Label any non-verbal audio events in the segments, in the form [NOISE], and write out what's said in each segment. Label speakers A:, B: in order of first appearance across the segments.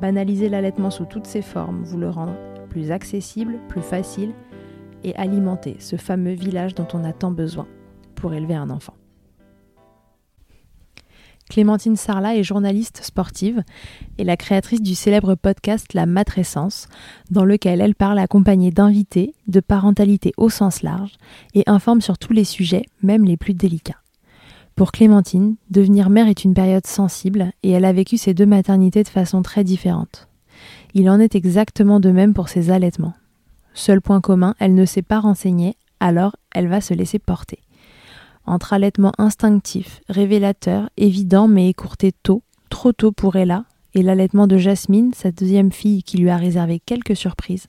A: banaliser l'allaitement sous toutes ses formes, vous le rendre plus accessible, plus facile et alimenter ce fameux village dont on a tant besoin pour élever un enfant. Clémentine Sarlat est journaliste sportive et la créatrice du célèbre podcast La Matrescence, dans lequel elle parle accompagnée d'invités, de parentalité au sens large et informe sur tous les sujets, même les plus délicats. Pour Clémentine, devenir mère est une période sensible et elle a vécu ses deux maternités de façon très différente. Il en est exactement de même pour ses allaitements. Seul point commun, elle ne s'est pas renseignée, alors elle va se laisser porter entre allaitement instinctif, révélateur, évident mais écourté tôt, trop tôt pour Ella, et l'allaitement de Jasmine, sa deuxième fille qui lui a réservé quelques surprises,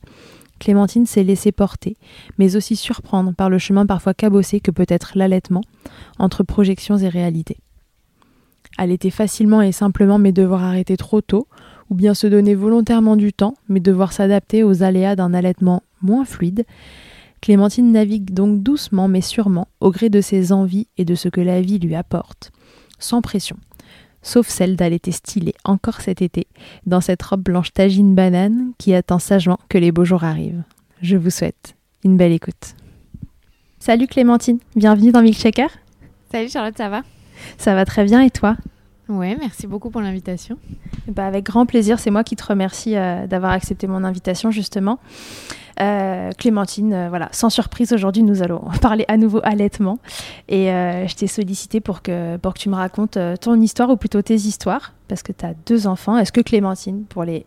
A: Clémentine s'est laissée porter, mais aussi surprendre par le chemin parfois cabossé que peut être l'allaitement, entre projections et réalités. Allaiter facilement et simplement mais devoir arrêter trop tôt, ou bien se donner volontairement du temps mais devoir s'adapter aux aléas d'un allaitement moins fluide, Clémentine navigue donc doucement mais sûrement au gré de ses envies et de ce que la vie lui apporte, sans pression, sauf celle d'allaiter stylée encore cet été, dans cette robe blanche tagine banane qui attend sagement que les beaux jours arrivent. Je vous souhaite une belle écoute. Salut Clémentine, bienvenue dans Milkshaker.
B: Salut Charlotte, ça va?
A: Ça va très bien et toi?
B: Ouais, merci beaucoup pour l'invitation.
A: Bah avec grand plaisir, c'est moi qui te remercie euh, d'avoir accepté mon invitation justement. Euh, Clémentine, euh, voilà, sans surprise, aujourd'hui, nous allons [LAUGHS] parler à nouveau allaitement. Et euh, je t'ai sollicité pour que, pour que tu me racontes ton histoire, ou plutôt tes histoires, parce que tu as deux enfants. Est-ce que Clémentine, pour les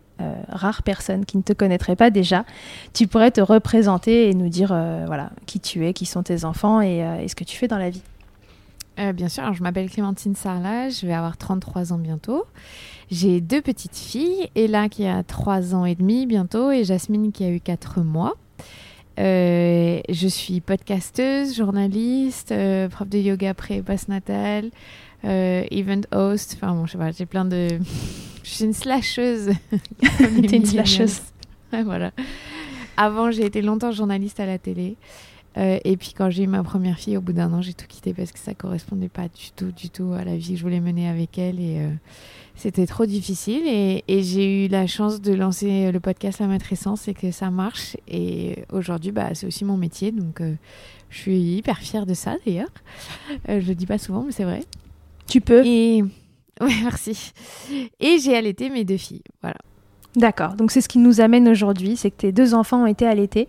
A: rares personnes qui ne te connaîtraient pas déjà, tu pourrais te représenter et nous dire voilà, qui tu es, qui sont tes enfants et, ce que tu fais dans la vie?
B: Bien sûr, je m'appelle Clémentine Sarlat, je vais avoir 33 ans bientôt. J'ai deux petites filles, Ella qui a 3 ans et demi bientôt et Jasmine qui a eu 4 mois. Euh, je suis podcasteuse, journaliste, euh, prof de yoga pré et post-natal, euh, event host. Enfin bon, je sais pas, j'ai plein de. [LAUGHS] je suis une slasheuse. [LAUGHS]
A: T'es une slasheuse.
B: voilà. Avant, j'ai été longtemps journaliste à la télé. et puis quand j'ai eu ma première fille, au bout d'un an, j'ai tout quitté parce que ça correspondait pas du tout, du tout à la vie que je voulais mener avec elle. Et, c'était trop difficile et, j'ai eu la chance de lancer le podcast La Matrescence et que ça marche. Et aujourd'hui, bah, c'est aussi mon métier, donc euh, je suis hyper fière de ça d'ailleurs. Euh, je le dis pas souvent, mais c'est vrai.
A: Tu peux.
B: Et [LAUGHS] ouais, merci. Et j'ai allaité mes deux filles, voilà.
A: D'accord. Donc c'est ce qui nous amène aujourd'hui, c'est que tes deux enfants ont été allaités.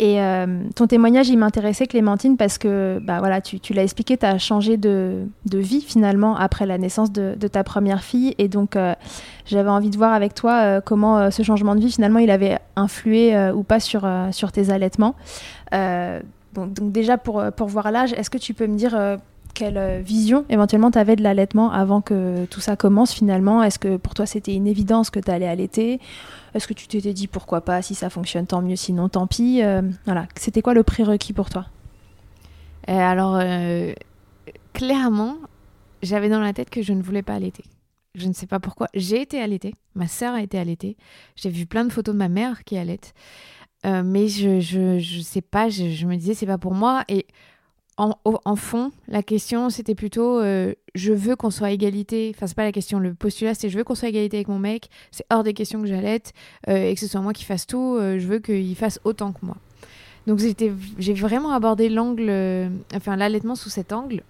A: Et euh, ton témoignage, il m'intéressait, Clémentine, parce que bah, voilà, tu, l'as expliqué, tu as changé de, vie finalement après la naissance de, ta première fille. Et donc, euh, j'avais envie de voir avec toi euh, comment ce changement de vie, finalement, il avait influé ou pas sur, tes allaitements. donc, déjà, pour, pour voir l'âge, est-ce que tu peux me dire quelle vision éventuellement tu avais de l'allaitement avant que tout ça commence finalement? Est-ce que pour toi c'était une évidence que tu allais allaiter? Est-ce que tu t'étais dit pourquoi pas Si ça fonctionne, tant mieux. Sinon, tant pis? Euh, voilà. C'était quoi le prérequis pour toi?
B: Euh, Alors, euh, clairement, j'avais dans la tête que je ne voulais pas allaiter. Je ne sais pas pourquoi. J'ai été allaitée. Ma sœur a été allaitée. J'ai vu plein de photos de ma mère qui allaite. mais je, je, je sais pas. Je, je me disais, c'est pas pour moi. Et en, fond, la question, c'était plutôt euh, je veux qu'on soit égalité. Enfin, c'est pas la question. Le postulat, c'est je veux qu'on soit égalité avec mon mec. C'est hors des questions que j'allaite euh, et que ce soit moi qui fasse tout. Euh, je veux qu'il fasse autant que moi. Donc, j'ai vraiment abordé l'angle, enfin, l'allaitement sous cet angle,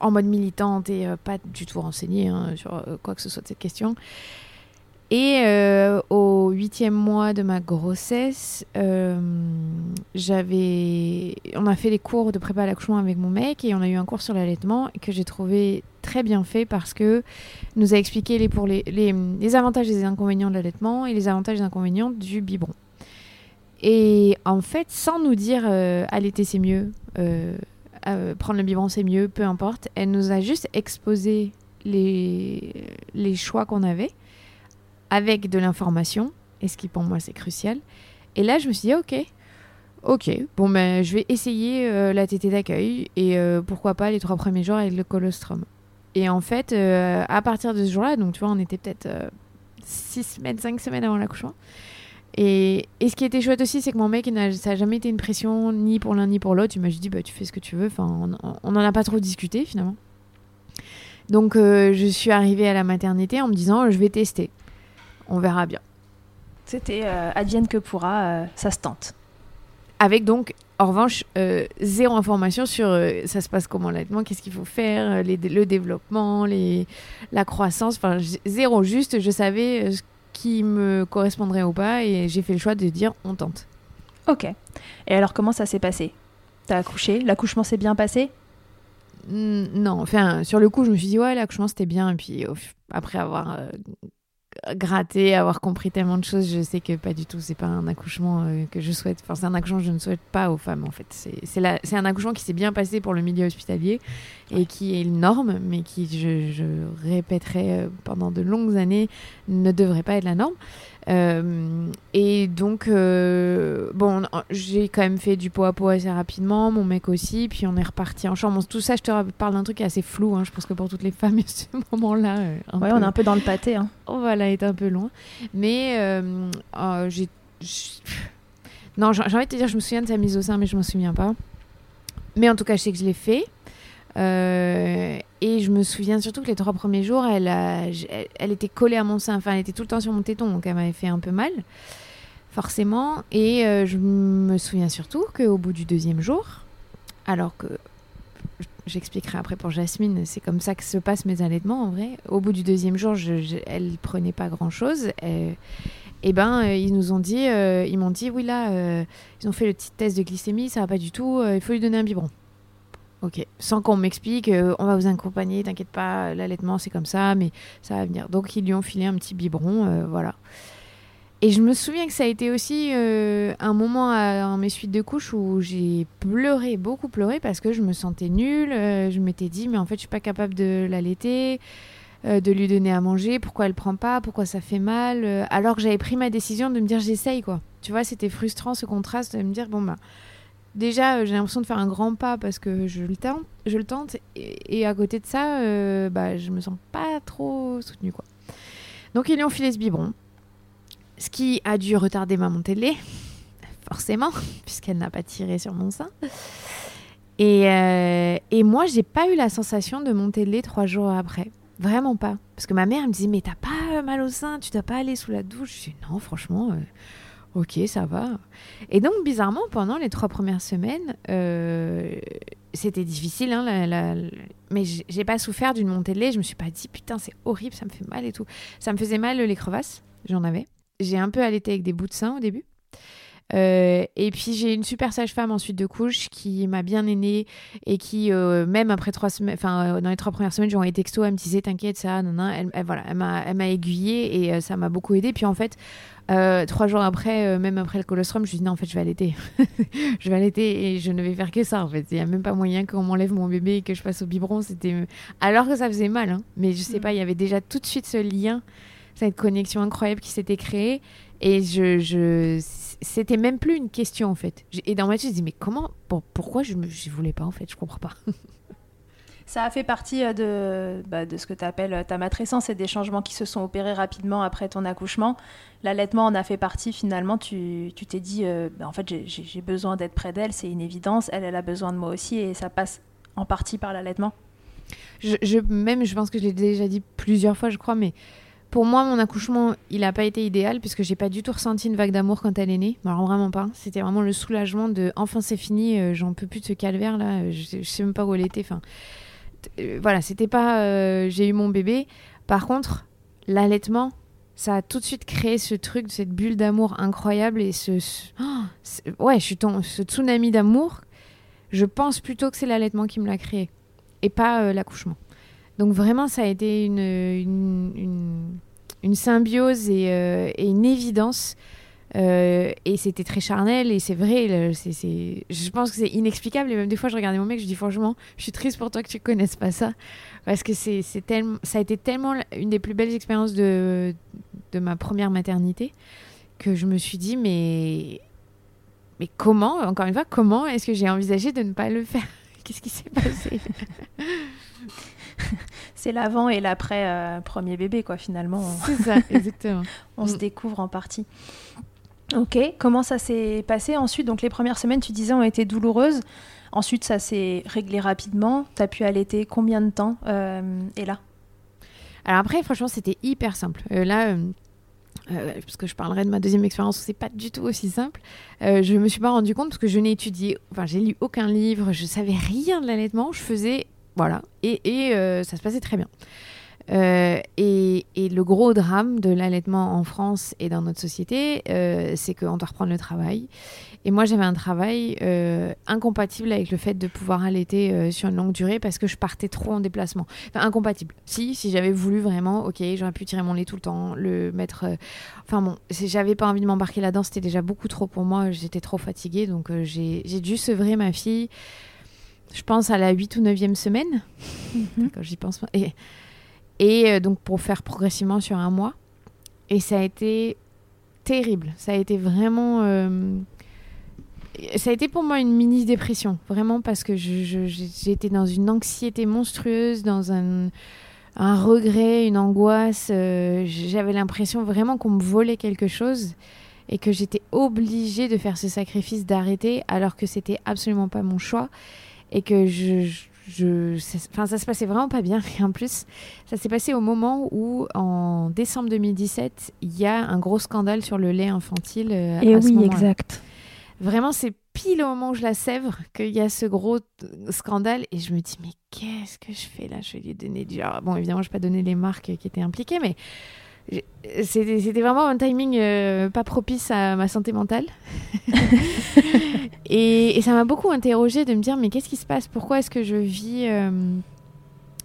B: en mode militante et pas du tout renseignée hein, sur quoi que ce soit de cette question. Et au au huitième mois de ma grossesse, euh, on a fait des cours de prépa à l'accouchement avec mon mec et on a eu un cours sur l'allaitement que j'ai trouvé très bien fait parce que nous a expliqué les, les, les, avantages et les inconvénients de l'allaitement et les avantages et inconvénients du biberon. Et en fait, sans nous dire euh, allaiter c'est mieux, euh, prendre le biberon c'est mieux, peu importe, elle nous a juste exposé les, les choix qu'on avait avec de l'information, et ce qui pour moi c'est crucial. Et là, je me suis dit, ok, ok, bon ben je vais essayer euh, la tétée d'accueil et euh, pourquoi pas les trois premiers jours avec le colostrum. Et en fait, euh, à partir de ce jour-là, donc tu vois, on était peut-être 6 semaines, 5 semaines avant l'accouchement. Et, et, ce qui était chouette aussi, c'est que mon mec, ça n'a jamais été une pression ni pour l'un ni pour l'autre. Il m'a juste dit, bah, tu fais ce que tu veux. Enfin, on n'en a pas trop discuté finalement. Donc, je suis arrivée à la maternité en me disant, je vais tester on verra bien.
A: C'était euh, advienne que pourra, euh, ça se tente.
B: Avec donc, en revanche, euh, zéro information sur ça se passe comment l'allaitement, qu'est-ce qu'il faut faire, le développement, les, la croissance, enfin zéro, juste je savais ce qui me correspondrait ou pas et j'ai fait le choix de dire on tente.
A: Ok. Et alors comment ça s'est passé? T'as accouché? L'accouchement s'est bien passé?
B: Non, enfin sur le coup je me suis dit ouais l'accouchement c'était bien et puis après avoir gratter, avoir compris tellement de choses, je sais que pas du tout, c'est pas un accouchement euh, que je souhaite. Enfin, c'est un accouchement que je ne souhaite pas aux femmes, en fait. C'est un accouchement qui s'est bien passé pour le milieu hospitalier et qui est une norme, mais qui, je, je répéterai euh, pendant de longues années, ne devrait pas être la norme. Euh, et donc, euh, bon, j'ai quand même fait du pot à pot assez rapidement, mon mec aussi, puis on est reparti en chambre. tout ça, je te parle d'un truc qui est assez flou, hein, je pense que pour toutes les femmes, [LAUGHS] à ce moment-là.
A: Euh, ouais, on est un peu dans le pâté. Hein.
B: On va là être un peu loin. Mais oh, j'ai. Non, j'ai envie de te dire, je me souviens de sa mise au sein, mais je m'en souviens pas. Mais en tout cas, je sais que je l'ai fait. Euh, et je me souviens surtout que les trois premiers jours, elle, elle, était collée à mon sein. Enfin, elle était tout le temps sur mon téton, donc elle m'avait fait un peu mal, forcément. Et euh, je me souviens surtout qu'au bout du deuxième jour, alors que j'expliquerai après pour Jasmine, c'est comme ça que se passent mes allaitements en vrai. Au bout du deuxième jour, elle prenait pas grand chose. Et, et ben, euh, ils nous ont dit, ils m'ont dit, oui là, ils ont fait le petit test de glycémie, ça va pas du tout, il faut lui donner un biberon. Ok, sans qu'on m'explique, euh, on va vous accompagner, t'inquiète pas, l'allaitement c'est comme ça, mais ça va venir. Donc ils lui ont filé un petit biberon, euh, voilà. Et je me souviens que ça a été aussi euh, un moment à, mes suites de couches où j'ai pleuré, beaucoup pleuré, parce que je me sentais nulle. je m'étais dit, mais en fait, je suis pas capable de l'allaiter, de lui donner à manger. Pourquoi elle prend pas Pourquoi ça fait mal Alors que j'avais pris ma décision de me dire, j'essaye, quoi. Tu vois, c'était frustrant ce contraste de me dire, bon, bah déjà, euh, j'ai l'impression de faire un grand pas parce que je le tente, je le tente et, à côté de ça, euh, bah, je me sens pas trop soutenue. Quoi. Donc, ils lui ont filé ce biberon, ce qui a dû retarder ma montée de lait, [LAUGHS] forcément, [LAUGHS] puisqu'elle n'a pas tiré sur mon sein. Et, euh, et moi, j'ai pas eu la sensation de monter de lait trois jours après. Vraiment pas. Parce que ma mère me disait, mais t'as pas mal au sein, tu dois pas aller sous la douche. Je dis, non, franchement, Ok, ça va. Et donc, bizarrement, pendant les trois premières semaines, euh, c'était difficile, hein, la, mais j'ai pas souffert d'une montée de lait. Je me suis pas dit, putain, c'est horrible, ça me fait mal et tout. Ça me faisait mal les crevasses, j'en avais. J'ai un peu allaité avec des bouts de sein au début. Euh, et puis j'ai une super sage-femme ensuite de couche qui m'a bien aînée et qui, euh, même après trois semaines, enfin dans les trois premières semaines, j'ai envoyé texto, elle me disait t'inquiète ça, non, non, elle, elle voilà, elle m'a aiguillée et ça m'a beaucoup aidé. Puis en fait, euh, trois jours après, euh, même après le colostrum, je me suis dit non, en fait, je vais allaiter. [LAUGHS] je vais allaiter et je ne vais faire que ça, en fait. Il n'y a même pas moyen qu'on m'enlève mon bébé et que je passe au biberon. C'était Alors que ça faisait mal, hein. mais je sais mm. pas, il y avait déjà tout de suite ce lien, cette connexion incroyable qui s'était créée. Et je, je... c'était même plus une question, en fait. Et dans ma tête, je me dis, mais comment, pourquoi je ne voulais pas, en fait? Je comprends pas. [LAUGHS]
A: Ça a fait partie euh, de, bah, de ce que tu appelles euh, ta matrescence et des changements qui se sont opérés rapidement après ton accouchement. L'allaitement en a fait partie finalement. Tu t'es dit, euh, bah, en fait, j'ai besoin d'être près d'elle, c'est une évidence. Elle, elle a besoin de moi aussi et ça passe en partie par l'allaitement.
B: Je, même, je pense que je l'ai déjà dit plusieurs fois, je crois, mais pour moi, mon accouchement, il n'a pas été idéal puisque j'ai pas du tout ressenti une vague d'amour quand elle est née. Alors vraiment pas. C'était vraiment le soulagement de enfin c'est fini, j'en peux plus de ce calvaire là. Je, je, sais même pas où elle était. Enfin, euh, voilà, c'était pas euh, j'ai eu mon bébé. Par contre, l'allaitement, ça a tout de suite créé ce truc, cette bulle d'amour incroyable et ce, oh, ouais, je suis ce tsunami d'amour. Je pense plutôt que c'est l'allaitement qui me l'a créé et pas euh, l'accouchement. Donc vraiment, ça a été une, une, symbiose et, euh, et, une évidence. Euh, et c'était très charnel et c'est vrai, je pense que c'est inexplicable. Et même des fois, je regardais mon mec, je dis franchement, je suis triste pour toi que tu connaisses pas ça. Parce que ça a été tellement une des plus belles expériences de, de ma première maternité que je me suis dit, mais, mais comment, encore une fois, comment est-ce que j'ai envisagé de ne pas le faire? [LAUGHS] Qu'est-ce qui s'est passé? [LAUGHS]
A: c'est l'avant et l'après euh, premier bébé, quoi, finalement.
B: C'est ça, [LAUGHS] exactement.
A: on se mm. découvre en partie. Ok, comment ça s'est passé ensuite? Donc les premières semaines, tu disais, ont été douloureuses. Ensuite, ça s'est réglé rapidement. Tu as pu allaiter combien de temps euh, Et là?
B: Alors après, franchement, c'était hyper simple. Euh, là, parce que je parlerai de ma deuxième expérience où c'est pas du tout aussi simple, je me suis pas rendu compte parce que je n'ai étudié, enfin, j'ai lu aucun livre, je savais rien de l'allaitement. Je faisais voilà. Et, euh, ça se passait très bien. Euh, et, le gros drame de l'allaitement en France et dans notre société, euh, c'est qu'on doit reprendre le travail. Et moi, j'avais un travail incompatible avec le fait de pouvoir allaiter sur une longue durée parce que je partais trop en déplacement. Enfin, incompatible. Si, si j'avais voulu vraiment, ok, j'aurais pu tirer mon lait tout le temps, le mettre. Enfin bon, j'avais pas envie de m'embarquer là-dedans, c'était déjà beaucoup trop pour moi, j'étais trop fatiguée, donc j'ai dû sevrer ma fille je pense à la 8 ou 9e semaine, mhm. quand j'y pense. Et, et euh, donc pour faire progressivement sur un mois. Et ça a été terrible. Ça a été vraiment... Euh, ça a été pour moi une mini dépression, vraiment parce que j'étais dans une anxiété monstrueuse, dans un, un regret, une angoisse. Euh, j'avais l'impression vraiment qu'on me volait quelque chose et que j'étais obligée de faire ce sacrifice d'arrêter alors que c'était absolument pas mon choix et que je, je, enfin, ça se passait vraiment pas bien. [LAUGHS] Et en plus, ça s'est passé au moment où, en décembre 2017, il y a un gros scandale sur le lait infantile. Euh,
A: et oui, exact.
B: Vraiment, c'est pile au moment où je la sèvre qu'il y a ce gros scandale. Et je me dis, mais qu'est-ce que je fais là? Je vais lui donner du. bon, évidemment, je vais pas donner les marques qui étaient impliquées, mais c'était vraiment un timing euh, pas propice à ma santé mentale. [LAUGHS] et, ça m'a beaucoup interrogée de me dire mais qu'est-ce qui se passe? Pourquoi est-ce que je vis euh,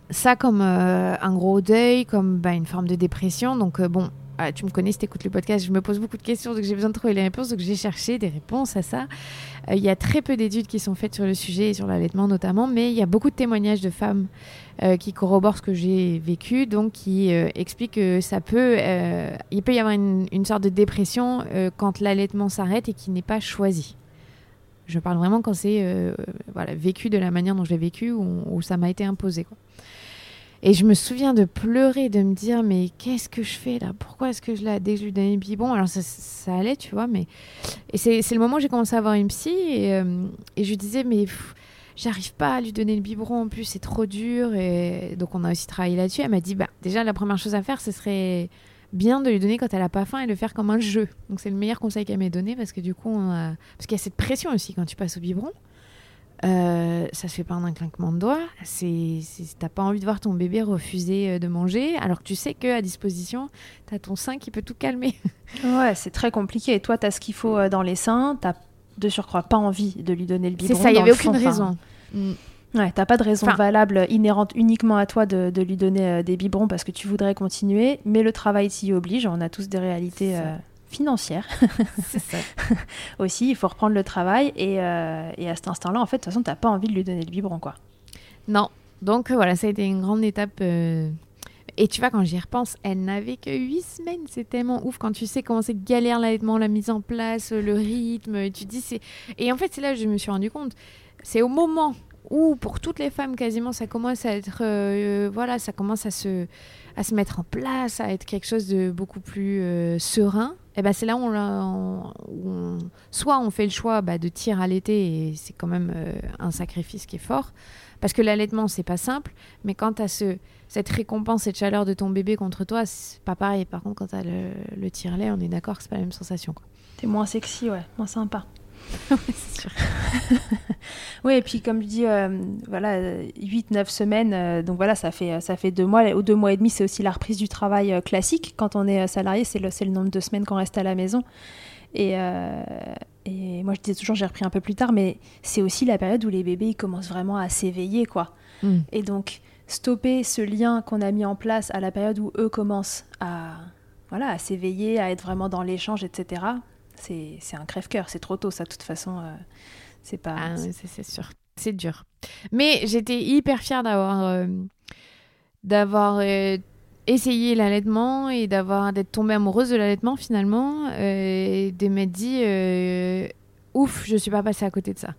B: ça comme euh, un gros deuil, comme bah, une forme de dépression? Donc bon, ah, tu me connais, si tu écoutes le podcast, je me pose beaucoup de questions, donc j'ai besoin de trouver les réponses, donc j'ai cherché des réponses à ça. Il y a très peu d'études qui sont faites sur le sujet, et sur l'allaitement notamment, mais il y a beaucoup de témoignages de femmes euh, qui corroborent ce que j'ai vécu, donc qui euh, expliquent que ça peut, euh, il peut y avoir une, sorte de dépression quand l'allaitement s'arrête et qui n'est pas choisi. Je parle vraiment quand c'est voilà, vécu de la manière dont je l'ai vécu ou, ça m'a été imposé. Et je me souviens de pleurer, de me dire mais qu'est-ce que je fais là? Pourquoi est-ce que je la dès que je lui donnais biberon Alors ça, ça, allait, tu vois, mais et c'est le moment où j'ai commencé à avoir une psy et, et je lui disais mais j'arrive pas à lui donner le biberon en plus, c'est trop dur. Et donc on a aussi travaillé là-dessus. Elle m'a dit, bah déjà la première chose à faire, ce serait bien de lui donner quand elle a pas faim et le faire comme un jeu. Donc c'est le meilleur conseil qu'elle m'ait donné parce que du coup, parce qu'il y a cette pression aussi quand tu passes au biberon. Euh, ça se fait pas en un clinquement de doigts. C'est, t'as pas envie de voir ton bébé refuser euh, de manger, alors que tu sais que à disposition, t'as ton sein qui peut tout calmer. [LAUGHS]
A: Ouais, c'est très compliqué. Et toi, t'as ce qu'il faut euh, dans les seins, t'as de surcroît pas envie de lui donner le biberon.
B: C'est ça, il n'y avait aucune raison.
A: Mm. Ouais, t'as pas de raison valable inhérente uniquement à toi de, lui donner euh, des biberons parce que tu voudrais continuer, mais le travail s'y oblige. On a tous des réalités euh,
B: C'est ça. [LAUGHS]
A: Aussi, il faut reprendre le travail et, euh, et à cet instant-là, en fait, de toute façon, t'as pas envie de lui donner le biberon, quoi.
B: Non. Donc voilà, ça a été une grande étape et tu vois, quand j'y repense, elle n'avait que 8 semaines. C'est tellement ouf quand tu sais comment c'est galère l'allaitement, la mise en place, le rythme. Tu dis, c'est. Et en fait, c'est là que je me suis rendu compte. C'est au moment où, pour toutes les femmes, quasiment, ça commence à être. Euh, voilà, ça commence à se, à se mettre en place, à être quelque chose de beaucoup plus euh, serein. Et ben c'est là où on, soit on fait le choix bah, de tirer à l'été et c'est quand même euh, un sacrifice qui est fort parce que l'allaitement c'est pas simple mais quand as ce, cette récompense, cette chaleur de ton bébé contre toi, c'est pas pareil. Par contre, quand tu as le, le tire-lait, on est d'accord c'est pas la même sensation.
A: T'es moins sexy, ouais, moins sympa. [LAUGHS] oui, [LAUGHS] et puis comme je dis, euh, voilà, 8-9 semaines, euh, donc voilà, ça fait, ça fait deux mois. Au deux mois et demi, c'est aussi la reprise du travail euh, classique. Quand on est salarié, c'est le, le nombre de semaines qu'on reste à la maison. Et, et moi, je disais toujours, j'ai repris un peu plus tard, mais c'est aussi la période où les bébés ils commencent vraiment à s'éveiller, quoi. Mm. Et donc, stopper ce lien qu'on a mis en place à la période où eux commencent à, voilà, à s'éveiller, à être vraiment dans l'échange, etc., c'est un crève-cœur. C'est trop tôt, ça, de toute façon. C'est pas.
B: Ah, c'est sûr. C'est dur. Mais j'étais hyper fière d'avoir euh, d'avoir euh, essayé l'allaitement et d'avoir d'être tombée amoureuse de l'allaitement finalement euh, et de m'être dit ouf, je suis pas passée à côté de ça.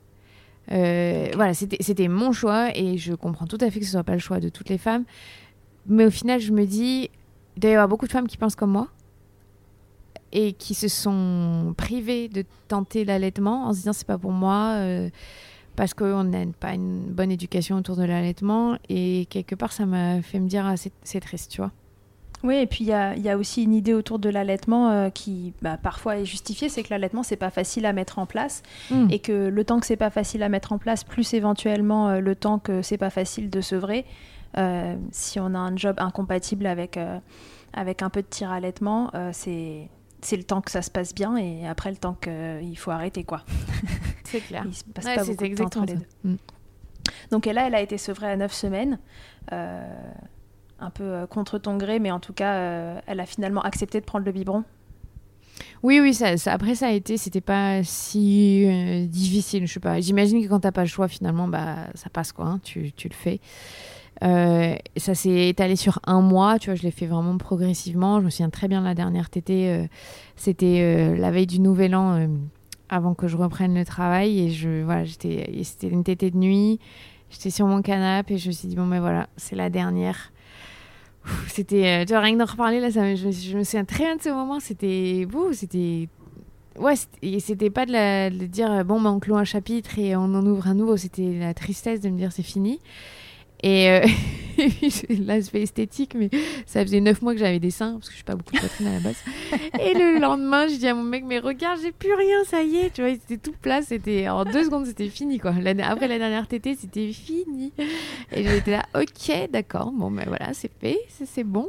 B: Voilà, c'était mon choix et je comprends tout à fait que ce soit pas le choix de toutes les femmes. Mais au final, je me dis, il doit y avoir beaucoup de femmes qui pensent comme moi et qui se sont privées de tenter l'allaitement en se disant c'est pas pour moi euh, parce qu'on n'a pas une bonne éducation autour de l'allaitement. Et quelque part ça m'a fait me dire ah, c'est triste tu vois.
A: Oui, et puis il y a, y a, aussi une idée autour de l'allaitement euh, qui bah, parfois est justifiée, c'est que l'allaitement c'est pas facile à mettre en place. Hmm. et que le temps que c'est pas facile à mettre en place, plus éventuellement euh, le temps que c'est pas facile de sevrer, si on a un job incompatible avec avec un peu de tir allaitement, c'est c'est le temps que ça se passe bien et après le temps qu'il faut arrêter quoi. [LAUGHS]
B: C'est clair. [LAUGHS]
A: Il se passe pas beaucoup de temps entre les deux. Mm. Donc et là, elle a été sevrée à 9 semaines, euh, un peu euh, contre ton gré, mais en tout cas, euh, elle a finalement accepté de prendre le biberon.
B: Oui, oui, ça, après ça a été, c'était pas si difficile, je sais pas. J'imagine que quand t'as pas le choix, finalement, bah ça passe quoi, hein, tu, tu, le fais. Euh, ça s'est étalé sur un mois, tu vois, je l'ai fait vraiment progressivement. Je me souviens très bien de la dernière tétée, euh, c'était euh, la veille du Nouvel An, avant que je reprenne le travail. Et je, voilà, c'était une tétée de nuit. J'étais sur mon canapé et je me suis dit, bon, mais voilà, c'est la dernière. C'était, tu vois, rien que d'en reparler, là, ça, je, me souviens très bien de ce moment. C'était, c'était ouais, c'était pas de, dire bon, bah, on clôt un chapitre et on en ouvre un nouveau. C'était la tristesse de me dire c'est fini. Et euh, [LAUGHS] l'aspect esthétique, mais ça faisait neuf mois que j'avais des seins, parce que je suis pas beaucoup de poitrine à la base. Et le [LAUGHS] lendemain, je dis à mon mec, mais regarde, j'ai plus rien, ça y est, tu vois, c'était tout plat, c'était en deux secondes, c'était fini, quoi. Après la dernière tétée, c'était fini. Et j'étais là, ok, d'accord, bon, ben voilà, c'est fait, c'est bon.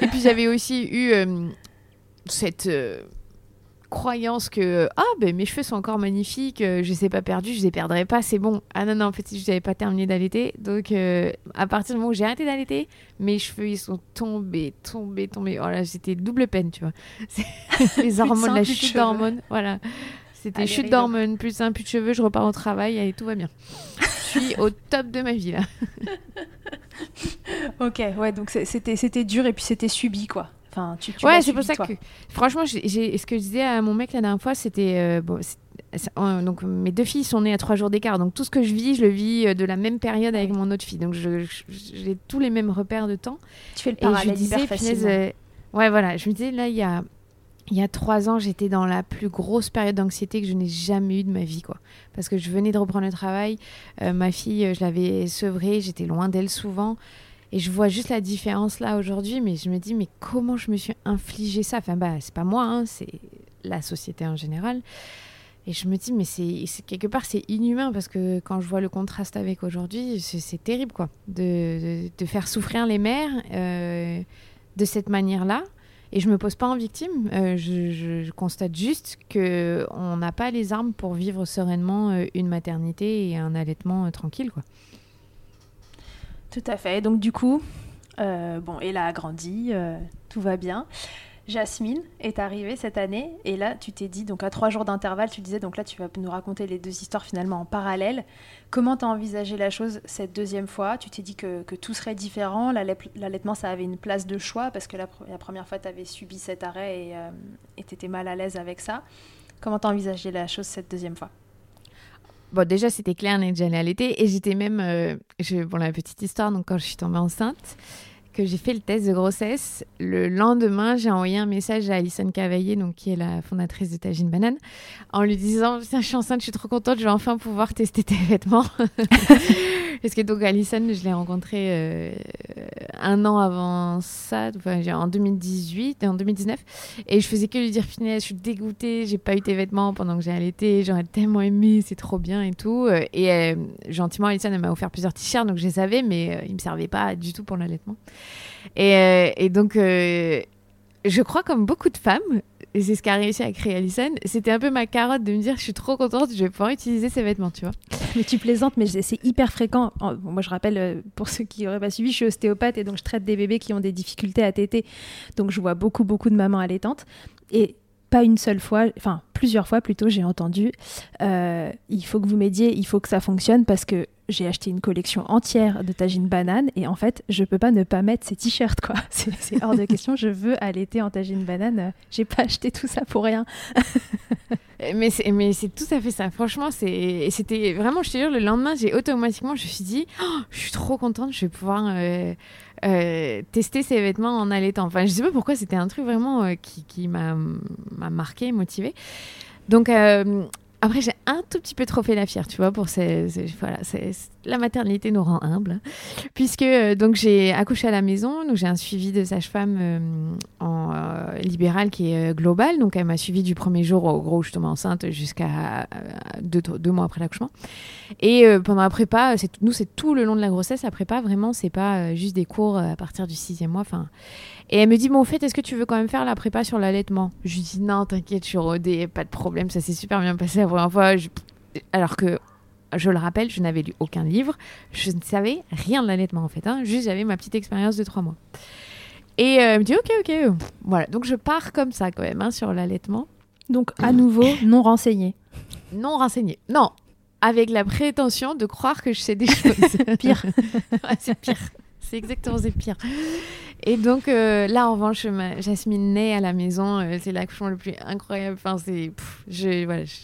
B: Et puis j'avais aussi eu euh, cette. Euh, croyance que ah ben mes cheveux sont encore magnifiques, euh, je les ai pas perdus, je les perdrai pas, c'est bon. Ah non non, en fait, je n'avais pas terminé d'allaiter, donc euh, à partir du moment où j'ai arrêté d'allaiter, mes cheveux ils sont tombés, tombés, tombés. Oh là, c'était double peine, tu vois. [LAUGHS] les hormones, la chute d'hormones, voilà. C'était chute d'hormones, plus un plus de cheveux, je repars au travail, et tout va bien. je suis au top de ma vie là. [LAUGHS]
A: ok, ouais, donc c'était c'était dur et puis c'était subi quoi
B: ouais, c'est pour ça que, franchement, j'ai, ce que je disais à mon mec la dernière fois, c'était. Euh, bon, donc mes deux filles sont nées à trois jours d'écart, donc tout ce que je vis, je le vis euh, de la même période avec mon autre fille, donc j'ai tous les mêmes repères de temps.
A: Tu fais le parallèle et je disais, facilement.
B: Euh, ouais, voilà, je me disais là, il y a il y a trois ans, j'étais dans la plus grosse période d'anxiété que je n'ai jamais eue de ma vie, quoi. Parce que je venais de reprendre le travail, ma fille, je l'avais sevrée, j'étais loin d'elle souvent. Et je vois juste la différence là aujourd'hui, mais je me dis, mais comment je me suis infligé ça? Enfin, bah, c'est pas moi, hein, c'est la société en général. Et je me dis, mais c'est quelque part, c'est inhumain parce que quand je vois le contraste avec aujourd'hui, c'est terrible, quoi, de, faire souffrir les mères euh, de cette manière-là. Et je me pose pas en victime, euh, je, je, constate juste que on n'a pas les armes pour vivre sereinement euh, une maternité et un allaitement tranquille, quoi.
A: Tout à fait. Donc du coup, euh, bon, Ella a grandi, euh, tout va bien. Jasmine est arrivée cette année et là tu t'es dit donc à trois jours d'intervalle tu disais donc là tu vas nous raconter les deux histoires finalement en parallèle comment tu as envisagé la chose cette deuxième fois? Tu t'es dit que, tout serait différent l'allaitement ça avait une place de choix parce que la, première fois tu avais subi cet arrêt et euh, tu étais mal à l'aise avec ça comment tu as envisagé la chose cette deuxième fois?
B: Bon, déjà, c'était clair, déjà l'été. Et j'étais même. Euh, je, bon, la petite histoire, donc quand je suis tombée enceinte, que j'ai fait le test de grossesse, le lendemain, j'ai envoyé un message à Alison Cavaillé, donc, qui est la fondatrice de Tagine Banane, en lui disant Tiens, je suis enceinte, je suis trop contente, je vais enfin pouvoir tester tes vêtements. [LAUGHS] Parce que donc Alison, je l'ai rencontrée euh, un an avant ça, en 2018 et en 2019. Et je faisais que lui dire Finesse, je suis dégoûtée, j'ai pas eu tes vêtements pendant que j'ai allaité, j'aurais tellement aimé, c'est trop bien et tout. Et euh, gentiment, Alison, elle m'a offert plusieurs t-shirts, donc je les avais, mais ils me servaient pas du tout pour l'allaitement. Et donc, je crois comme beaucoup de femmes, et c'est ce qu'a réussi à créer Alison, c'était un peu ma carotte de me dire je suis trop contente, je vais pouvoir utiliser ces vêtements, tu vois.
A: Mais tu plaisantes, mais c'est hyper fréquent. moi, je rappelle, euh, pour ceux qui n'auraient pas suivi, je suis ostéopathe et donc je traite des bébés qui ont des difficultés à téter. Donc je vois beaucoup, beaucoup de mamans allaitantes. Et pas une seule fois, enfin plusieurs fois plutôt, j'ai entendu euh, il faut que vous m'aidiez, il faut que ça fonctionne parce que j'ai acheté une collection entière de tagine banane et en fait, je peux pas ne pas mettre ces t-shirts quoi. [LAUGHS] C'est hors de [LAUGHS] question. Je veux allaiter en tagine banane. J'ai pas acheté tout ça pour rien. [LAUGHS]
B: mais c'est mais c'est tout à fait ça. Franchement, c'est c'était vraiment. Je te jure, le lendemain, j'ai automatiquement, je me suis dit, oh, je suis trop contente. Je vais pouvoir euh, euh, tester ces vêtements en allaitant. Enfin, je sais pas pourquoi. C'était un truc vraiment euh, qui qui m'a m'a marqué, motivé. Donc après, j'ai un tout petit peu trop fait la fière, tu vois, pour ces, voilà, la maternité nous rend humble, puisque euh, donc j'ai accouché à la maison, donc j'ai un suivi de sage-femme euh, en euh, libéral qui est global, donc elle m'a suivi du premier jour au gros je tombais enceinte jusqu'à deux, deux, mois après l'accouchement, et pendant la prépa, nous c'est tout le long de la grossesse, la prépa. Vraiment c'est pas juste des cours à partir du sixième mois, enfin. Et elle me dit, bon, au fait, est-ce que tu veux quand même faire la prépa sur l'allaitement? Je lui dis, non, t'inquiète, je suis rodée, pas de problème, ça s'est super bien passé la première fois. Alors que, je le rappelle, je n'avais lu aucun livre, je ne savais rien de l'allaitement en fait, hein. juste j'avais ma petite expérience de trois mois. Et euh, elle me dit, ok, ok, voilà, donc je pars comme ça quand même hein, sur l'allaitement.
A: Donc à nouveau, [COUGHS] non renseigné.
B: Non renseigné, non, avec la prétention de croire que je sais des choses. [LAUGHS]
A: pire. [LAUGHS]
B: c'est pire. C'est exactement, c'est pire. Et donc euh, là, en revanche, Jasmine naît à la maison. Euh, c'est l'accouchement le plus incroyable. Enfin, c'est, je, voilà, je,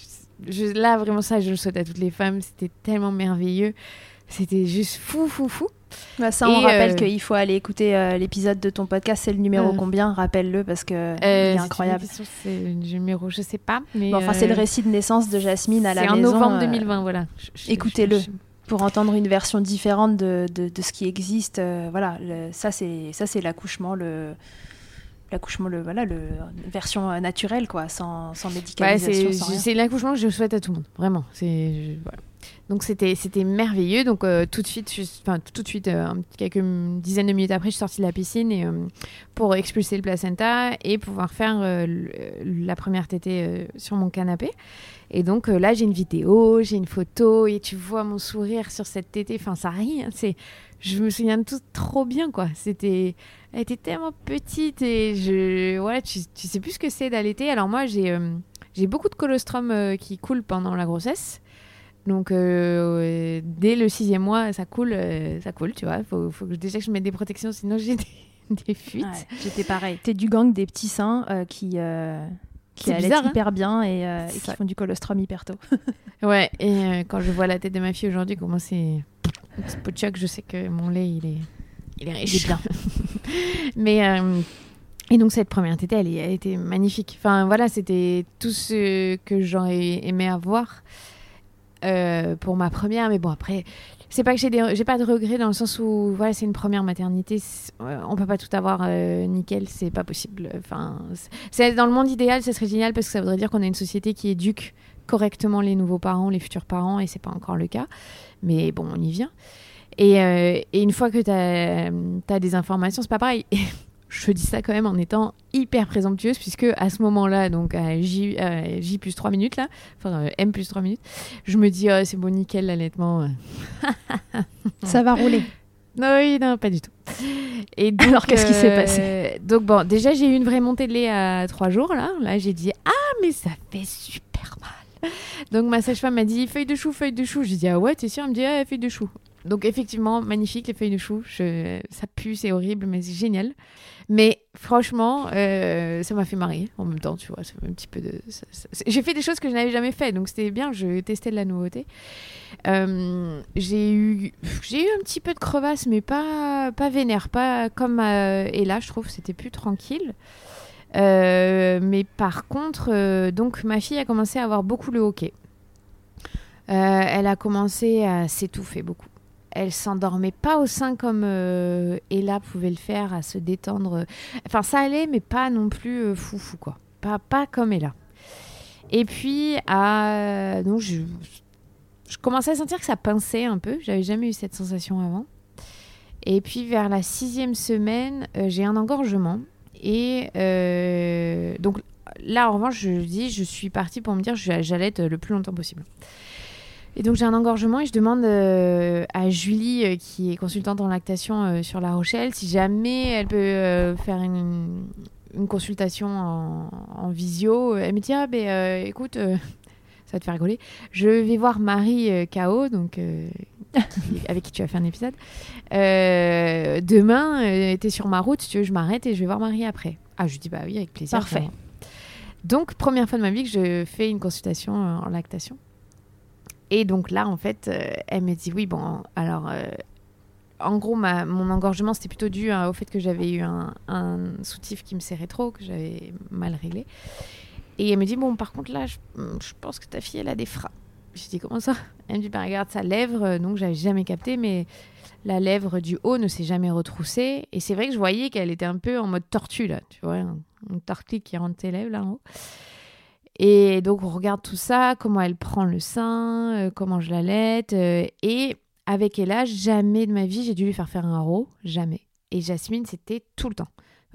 B: là vraiment ça, je le souhaite à toutes les femmes. C'était tellement merveilleux. C'était juste fou, fou, fou.
A: Bah ça, on rappelle euh, qu'il faut aller écouter l'épisode de ton podcast. C'est le numéro combien? Rappelle-le parce que il est incroyable.
B: C'est le numéro, je sais pas. Mais
A: enfin, c'est le récit de naissance de Jasmine à la maison.
B: C'est en novembre 2020, voilà.
A: Écoutez-le pour entendre une version différente de, de, ce qui existe. Euh, voilà, ça c'est ça c'est l'accouchement le l'accouchement le voilà le version euh, naturelle quoi sans, sans médicalisation
B: c'est l'accouchement que je souhaite à tout le monde vraiment c'est voilà. Donc c'était c'était merveilleux donc euh, tout de suite tout de suite quelques dizaines de minutes après je suis sortie de la piscine et pour expulser le placenta et pouvoir faire la première tétée sur mon canapé et donc euh, là, j'ai une vidéo, j'ai une photo, et tu vois mon sourire sur cette tétée. Enfin, ça rien. C'est, je me souviens de tout trop bien, quoi. C'était, elle était tellement petite et je, voilà, tu, tu sais plus ce que c'est d'allaiter. Alors moi, j'ai, euh, j'ai beaucoup de colostrum euh, qui coulent pendant la grossesse. Donc dès le sixième mois, ça coule, ça coule, tu vois. Faut, faut que, déjà que je mette des protections, sinon j'ai des, [LAUGHS] fuites.
A: J'étais pareil. T'es du gang des petits seins qui qui allait hein. hyper bien et, euh, qui font du colostrum hyper tôt. [LAUGHS]
B: ouais, et euh, quand je vois la tête de ma fille aujourd'hui, comment c'est Spochuk, je sais que mon lait, il est, il est riche. bien. [LAUGHS] Mais. Euh, et donc cette première tétée, elle, elle, était magnifique. Enfin voilà, c'était tout ce que j'aurais aimé avoir pour ma première. Mais bon après, c'est pas que j'ai j'ai pas de regrets dans le sens où voilà c'est une première maternité euh, on peut pas tout avoir euh, nickel c'est pas possible. Enfin c'est dans le monde idéal ça serait génial parce que ça voudrait dire qu'on a une société qui éduque correctement les nouveaux parents les futurs parents et c'est pas encore le cas. Mais bon on y vient. Et, euh, une fois que tu as, des informations c'est pas pareil [LAUGHS] je dis ça quand même en étant hyper présomptueuse, puisque à ce moment-là, donc à J, J, plus 3 minutes, là, enfin euh, M plus 3 minutes, je me dis, oh, c'est bon, nickel, l'allaitement. [LAUGHS]
A: ça va rouler.
B: Non, oui, non, pas du tout.
A: Et Alors, qu'est-ce qui s'est passé? euh,
B: Donc, bon, déjà, j'ai eu une vraie montée de lait à 3 jours, là. Là, j'ai dit, ah, mais ça fait super mal. Donc, ma sage-femme m'a dit, feuille de chou, feuille de chou. J'ai dit, ah ouais, t'es sûr Elle me dit, ah, feuille de chou. Donc effectivement, magnifique les feuilles de chou. Ça pue, c'est horrible, mais c'est génial. Mais franchement, euh, ça m'a fait marrer en même temps, tu vois. un petit peu de. J'ai fait des choses que je n'avais jamais fait, donc c'était bien. Je testais de la nouveauté. Euh, j'ai eu, j'ai eu un petit peu de crevasse, mais pas, pas vénère, pas comme euh, et là, je trouve, c'était plus tranquille. mais par contre, donc ma fille a commencé à avoir beaucoup le hockey. elle a commencé à s'étouffer beaucoup elle s'endormait pas au sein comme euh, Ella pouvait le faire, à se détendre. Enfin, ça allait, mais pas non plus euh, fou fou quoi. Pas, pas comme Ella. Et puis, donc, je, je commençais à sentir que ça pinçait un peu. J'avais jamais eu cette sensation avant. Et puis, vers la sixième semaine, euh, j'ai un engorgement. Et euh, donc là, en revanche, je dis, je suis partie pour me dire, j'allais être le plus longtemps possible. Et donc j'ai un engorgement et je demande euh, à Julie, euh, qui est consultante en lactation euh, sur La Rochelle, si jamais elle peut faire une, une consultation en, en visio. Elle me dit, ah ben écoute, [LAUGHS] ça va te faire rigoler, je vais voir Marie KO, donc, qui- [LAUGHS] avec qui tu as fait un épisode. Demain, t'es sur ma route, si tu veux, je m'arrête et je vais voir Marie après. Ah, je lui dis, bah oui, avec plaisir.
A: Parfait.
B: Donc, première fois de ma vie que je fais une consultation en lactation. Et donc là, en fait, euh, elle me dit oui, bon, alors, euh, en gros, mon engorgement, c'était plutôt dû hein, au fait que j'avais eu un, soutif qui me serrait trop, que j'avais mal réglé. Et elle me dit, bon, par contre, là, je, pense que ta fille, elle a des freins. Je dis, comment ça? Elle me dit, bah, regarde sa lèvre, euh, donc j'avais jamais capté, mais la lèvre du haut ne s'est jamais retroussée. Et c'est vrai que je voyais qu'elle était un peu en mode tortue, là, tu vois, un- une tortue qui rentre tes lèvres, là, en haut. Et donc, on regarde tout ça, comment elle prend le sein, euh, comment je l'allaite. euh, et avec Ella, jamais de ma vie, j'ai dû lui faire faire un row. Jamais. Et Jasmine, c'était tout le temps.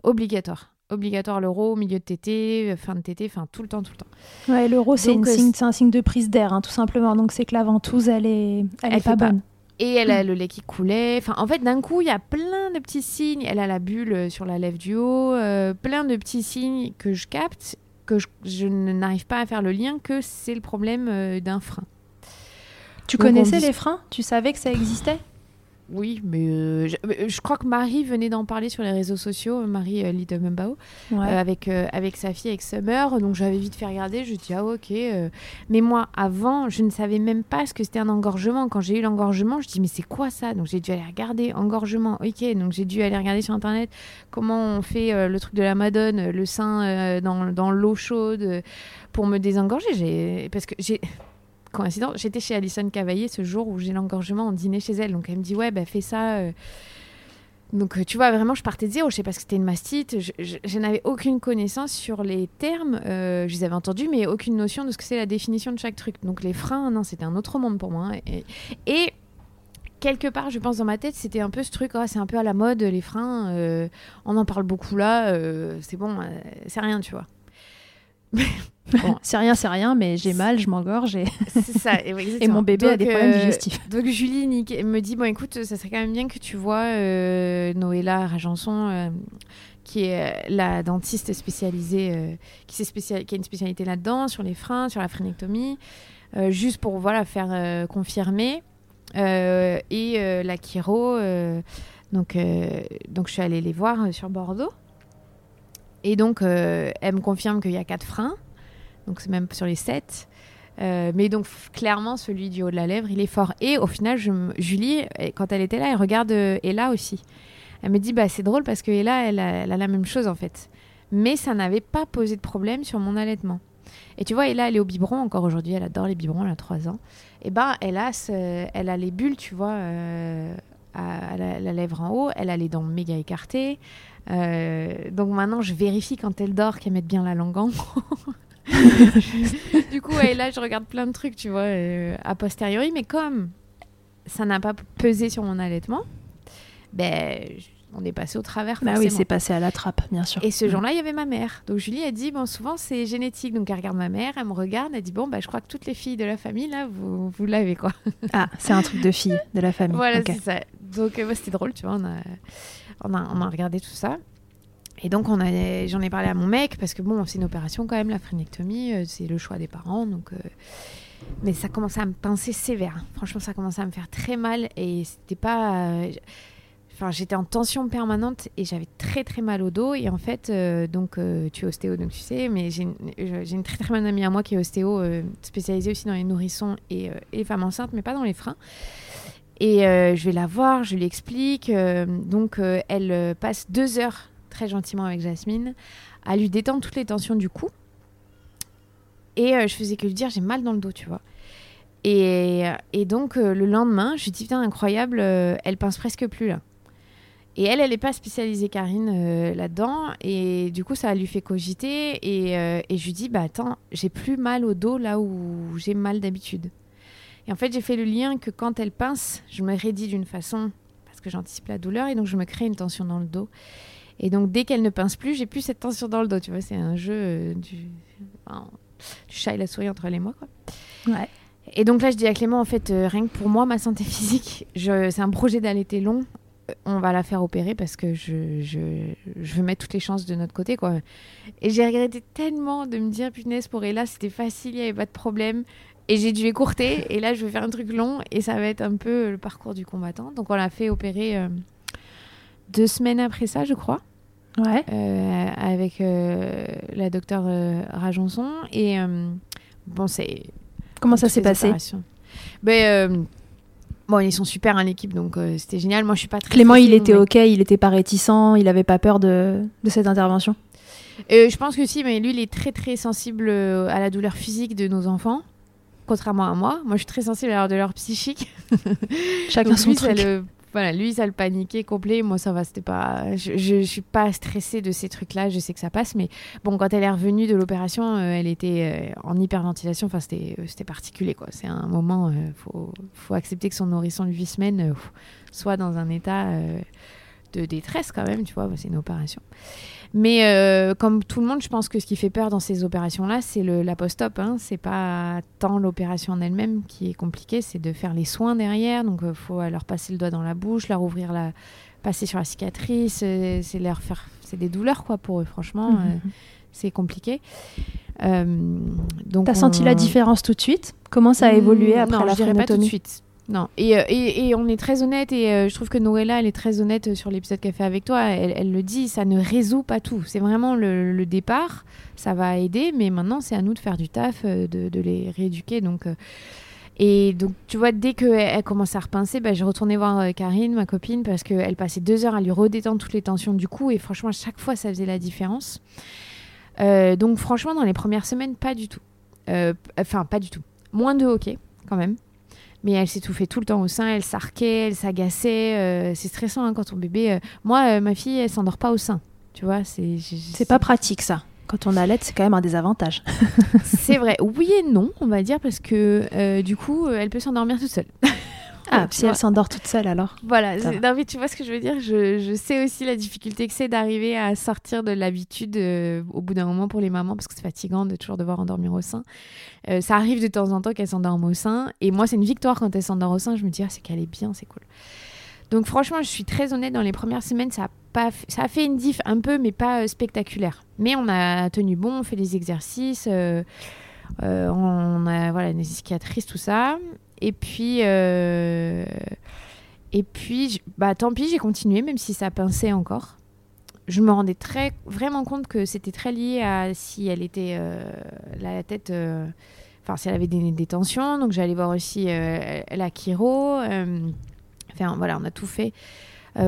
B: Obligatoire. Obligatoire le row, milieu de tété, euh, fin de tété, enfin tout le temps, tout le temps.
A: Ouais, l'euro, c'est
B: euh,
A: c'est un signe de prise d'air, hein, tout simplement. Donc c'est que la ventouse, elle est, elle
B: Elle
A: est pas
B: pas.
A: bonne.
B: Et elle a [CLEARS THROAT] le lait qui coulait. Enfin, en fait, d'un coup, il y a plein de petits signes. Elle a la bulle sur la lèvre du haut. euh, plein de petits signes que je capte, que je, je n'arrive pas à faire le lien que c'est le problème euh, d'un frein.
A: Tu
B: Donc,
A: connaissais les freins? Tu savais que ça existait?
B: Oui, mais euh, je, mais je crois que Marie venait d'en parler sur les réseaux sociaux, Marie euh,
A: Ouais.
B: euh, avec, euh, avec sa fille, avec Summer. Donc j'avais vite fait regarder, je dis ah ok. euh. Mais moi, avant, je ne savais même pas ce que c'était un engorgement. Quand j'ai eu l'engorgement, je dis mais c'est quoi ça? Donc j'ai dû aller regarder, engorgement, ok. Donc j'ai dû aller regarder sur Internet comment on fait euh, le truc de la Madone, euh, le sein euh, dans, dans l'eau chaude euh, pour me désengorger. Parce que j'ai... Coïncidence, j'étais chez Alison Cavaillé ce jour où j'ai l'engorgement en dîner chez elle. Donc elle me dit ouais, bah fais ça. euh. Donc euh, tu vois, vraiment, je partais de zéro. Je sais pas ce que c'était une mastite. Je, n'avais aucune connaissance sur les termes. euh, je les avais entendus, mais aucune notion de ce que c'est la définition de chaque truc. Donc les freins, non, c'était un autre monde pour moi. Et, et quelque part, je pense dans ma tête, c'était un peu ce truc. ah, c'est un peu à la mode les freins. on en parle beaucoup là. c'est bon, c'est rien, tu vois. [LAUGHS] Bon.
A: C'est rien, c'est rien, mais j'ai mal, je m'engorge et, [LAUGHS]
B: C'est ça. Et, [LAUGHS]
A: et mon bébé a des problèmes
B: euh,
A: digestifs.
B: Donc Julie me dit bon écoute ça serait quand même bien que tu vois euh, Noëlla Rajanson euh, qui est euh, la dentiste spécialisée qui, spécial- qui a une spécialité là-dedans sur les freins sur la phrénectomie euh, juste pour voilà faire confirmer et la chiro donc donc je suis allée les voir sur Bordeaux et donc euh, elle me confirme qu'il y a quatre freins. Donc c'est même sur les sept. Euh, mais donc clairement celui du haut de la lèvre il est fort. Et au final Julie quand elle était là elle regarde euh, Ella aussi. Elle me dit bah c'est drôle parce que Ella elle a, la même chose en fait. Mais ça n'avait pas posé de problème sur mon allaitement. Et tu vois Ella elle est au biberon encore aujourd'hui. Elle adore les biberons elle a 3 ans. Et ben elle a ce- elle a les bulles tu vois à, la, lèvre en haut. Elle a les dents méga écartées donc maintenant je vérifie quand elle dort qu'elle mette bien la langue en haut [LAUGHS] du coup, ouais, là, je regarde plein de trucs, tu vois, euh, a posteriori. Mais comme ça n'a pas pesé sur mon allaitement, ben, on est passé au travers.
A: Bah oui, c'est passé à la trappe, bien sûr.
B: Et ce jour-là, il y avait ma mère. Donc Julie a dit, bon, souvent c'est génétique. Donc elle regarde ma mère, elle me regarde, elle dit, bon, bah, je crois que toutes les filles de la famille, là, vous, vous l'avez, quoi. [LAUGHS]
A: Ah, c'est un truc de fille de la famille.
B: Voilà, c'est ça. Donc euh, c'était drôle, tu vois, on a, on, a, on a regardé tout ça. Et donc on a, j'en ai parlé à mon mec, parce que bon, c'est une opération quand même, la phrénectomie, euh, c'est le choix des parents. Donc, euh, mais ça commençait à me pincer sévère. Franchement, ça commençait à me faire très mal. Et c'était pas... euh, Enfin, j'étais en tension permanente et j'avais très très mal au dos. Et en fait, euh, donc euh, tu es ostéo, donc tu sais, mais j'ai une, très très bonne amie à moi qui est ostéo, euh, spécialisée aussi dans les nourrissons et, les femmes enceintes, mais pas dans les freins. Et je vais la voir, je lui explique. donc, elle passe deux heures très gentiment avec Jasmine à lui détendre toutes les tensions du cou. Et je faisais que lui dire j'ai mal dans le dos, tu vois. Et, et donc, le lendemain, je lui dis, putain, incroyable, elle pince presque plus là. Et elle, elle n'est pas spécialisée, Karine, euh, là-dedans. Et du coup, ça lui fait cogiter. Et, euh, et je lui dis, bah attends, j'ai plus mal au dos là où j'ai mal d'habitude. Et en fait, j'ai fait le lien que quand elle pince, je me raidis d'une façon parce que j'anticipe la douleur et donc je me crée une tension dans le dos. Et donc, dès qu'elle ne pince plus, j'ai plus cette tension dans le dos. Tu vois, c'est un jeu euh, du, enfin, du chat et la souris entre elle et moi, quoi.
A: Ouais.
B: Et donc là, je dis à Clément, en fait, euh, rien que pour moi, ma santé physique, je, c'est un projet d'allaiter long. On va la faire opérer parce que je, je, je veux mettre toutes les chances de notre côté, quoi. Et j'ai regretté tellement de me dire, punaise, pour Ella, c'était facile, il n'y avait pas de problème. Et j'ai dû écourter. Et là, je vais faire un truc long et ça va être un peu le parcours du combattant. Donc, on l'a fait opérer euh, deux semaines après ça, je crois
A: Ouais.
B: euh, avec euh, la docteure Rajonson. Et bon, c'est.
A: Comment ça s'est passé?
B: Ben, bon, ils sont super, hein, l'équipe, donc euh, c'était génial. Moi, je suis pas très.
A: Clément, il était
B: mais-
A: ok, il était pas réticent, il avait pas peur de, de cette intervention.
B: Euh, je pense que si, mais lui, il est très, très sensible euh, à la douleur physique de nos enfants. Contrairement à moi, moi je suis très sensible à la douleur psychique.
A: Chacun
B: Donc,
A: son
B: lui, ça
A: truc.
B: le, voilà, lui, ça le paniquait complet. Moi, ça va, c'était pas. Je, suis pas stressée de ces trucs-là. Je sais que ça passe, mais bon, quand elle est revenue de l'opération, euh, elle était euh, en hyperventilation. Enfin, c'était, euh, c'était particulier, quoi. C'est un moment. Il faut, faut accepter que son nourrisson de 8 semaines soit dans un état de détresse quand même. Tu vois, c'est une opération. Mais euh, comme tout le monde, je pense que ce qui fait peur dans ces opérations-là, c'est la post-op. Hein. C'est pas tant l'opération en elle-même qui est compliquée, c'est de faire les soins derrière. Donc, il faut leur passer le doigt dans la bouche, leur ouvrir la, passer sur la cicatrice. euh, c'est leur faire, c'est des douleurs quoi pour eux. Franchement,
A: Mhm.
B: euh, c'est compliqué. Euh, donc,
A: T'as senti la différence tout de suite? Comment ça a évolué
B: Mm,
A: après
B: non,
A: la
B: je dirais pas tout de suite. Non. Et, euh, et, et on est très honnête et euh, je trouve que Noëlla, elle est très honnête sur l'épisode qu'elle fait avec toi. Elle, le dit, ça ne résout pas tout. C'est vraiment le, départ, ça va aider, mais maintenant c'est à nous de faire du taf, euh, de, les rééduquer. Donc, et donc, tu vois, dès qu'elle elle commence à repincer, bah, j'ai retourné voir Karine, ma copine, parce qu'elle passait deux heures à lui redétendre toutes les tensions du cou. Et franchement, à chaque fois, ça faisait la différence. Donc, franchement, dans les premières semaines, pas du tout. Enfin, pas du tout. Moins de hockey, quand même. Mais elle s'étouffait tout le temps au sein, elle s'arquait, elle s'agaçait. euh, c'est stressant hein, quand ton bébé. euh, Moi, euh, ma fille, elle s'endort pas au sein. Tu vois, c'est.
A: C'est pas pratique ça. Quand on allait, c'est quand même un désavantage. [LAUGHS]
B: C'est vrai. Oui et non, on va dire, parce que euh, du coup, elle peut s'endormir toute seule.
A: Ah, si
B: vois.
A: elle s'endort toute seule alors.
B: Voilà, non, mais tu vois ce que je veux dire? Je, je sais aussi la difficulté que c'est d'arriver à sortir de l'habitude euh, au bout d'un moment pour les mamans, parce que c'est fatigant de toujours devoir endormir au sein. Euh, ça arrive de temps en temps qu'elle s'endorme au sein, et moi c'est une victoire quand elle s'endort au sein, je me dis, ah, c'est qu'elle est bien, c'est cool. Donc franchement, je suis très honnête, dans les premières semaines, ça a, pas f- ça a fait une diff un peu, mais pas euh, spectaculaire. Mais on a tenu bon, on fait des exercices, on a voilà, des cicatrices, tout ça. Et puis... euh, et puis, bah tant pis, j'ai continué, même si ça pinçait encore. Je me rendais très, vraiment compte que c'était très lié à si elle était euh, la tête, euh, enfin si elle avait des, tensions. Donc j'allais voir aussi la chiro. enfin voilà, on a tout fait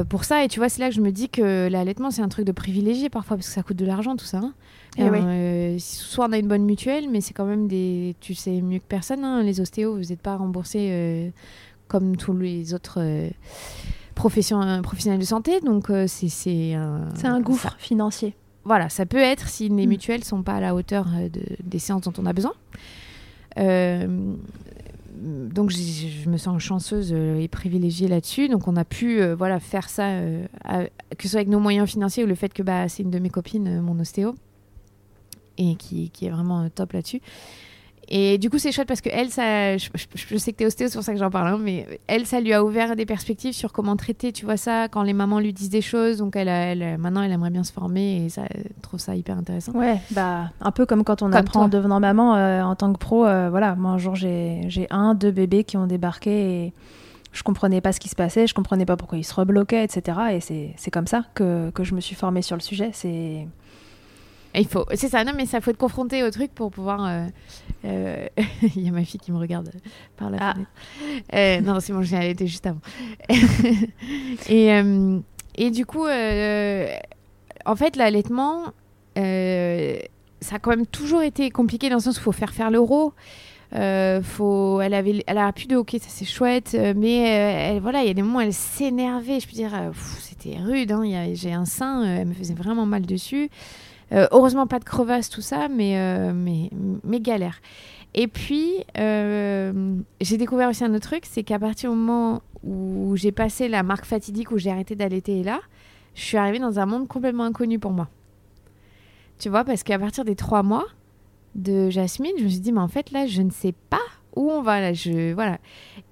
B: pour ça. Et tu vois, c'est là que je me dis que l'allaitement c'est un truc de privilégié parfois parce que ça coûte de l'argent tout ça. hein.
A: Eh
B: Euh,
A: oui.
B: euh, soit on a une bonne mutuelle, mais c'est quand même des, tu sais mieux que personne. hein, les ostéos, vous n'êtes pas remboursés. euh, comme tous les autres euh, professions, euh, professionnels de santé. Donc, c'est c'est un,
A: C'est un gouffre
B: ça-
A: financier.
B: voilà, ça peut être si les
A: Mm.
B: mutuelles sont pas à la hauteur de- des séances dont on a besoin. Donc, je me sens chanceuse et privilégiée là-dessus. Donc, on a pu voilà, faire ça, à- que ce soit avec nos moyens financiers ou le fait que bah, c'est une de mes copines, mon ostéo, et qui, qui est vraiment euh, top là-dessus. Et du coup, c'est chouette parce que elle, ça, je, sais que t'es ostéo, c'est pour ça que j'en parle, hein, mais elle, ça lui a ouvert des perspectives sur comment traiter, tu vois ça, quand les mamans lui disent des choses. Donc, elle, a- elle, maintenant, elle aimerait bien se former et ça, elle trouve ça hyper intéressant.
A: Ouais, bah un peu comme quand on
B: Comme
A: apprend
B: toi.
A: en devenant maman euh, en tant que pro. euh, voilà, moi un jour j'ai un, deux bébés qui ont débarqué et je comprenais pas ce qui se passait, je comprenais pas pourquoi ils se rebloquaient, etc. Et c'est comme ça que, que je me suis formée sur le sujet. C'est
B: il faut, c'est ça, non, mais ça faut être confronté au truc pour pouvoir. euh, euh, [LAUGHS] Il y a ma fille qui me regarde par la
A: Ah.
B: fenêtre. Euh, non, c'est bon, j'ai allaité juste avant. [LAUGHS] et, et du coup, en fait, l'allaitement, ça a quand même toujours été compliqué dans le sens où il faut faire faire l'euro. faut, elle avait, elle a plus de hockey, ça c'est chouette, mais elle, voilà, il y a des moments où elle s'énervait. Je peux dire, c'était rude. Hein, J'ai un sein, elle me faisait vraiment mal dessus. Heureusement pas de crevasse tout ça, mais mais, mais galère. Et puis, j'ai découvert aussi un autre truc, c'est qu'à partir du moment où j'ai passé la marque fatidique, où j'ai arrêté d'allaiter, et là, je suis arrivée dans un monde complètement inconnu pour moi. Tu vois, parce qu'à partir des trois mois de Jasmine, je me suis dit, mais en fait, là, je ne sais pas où on va.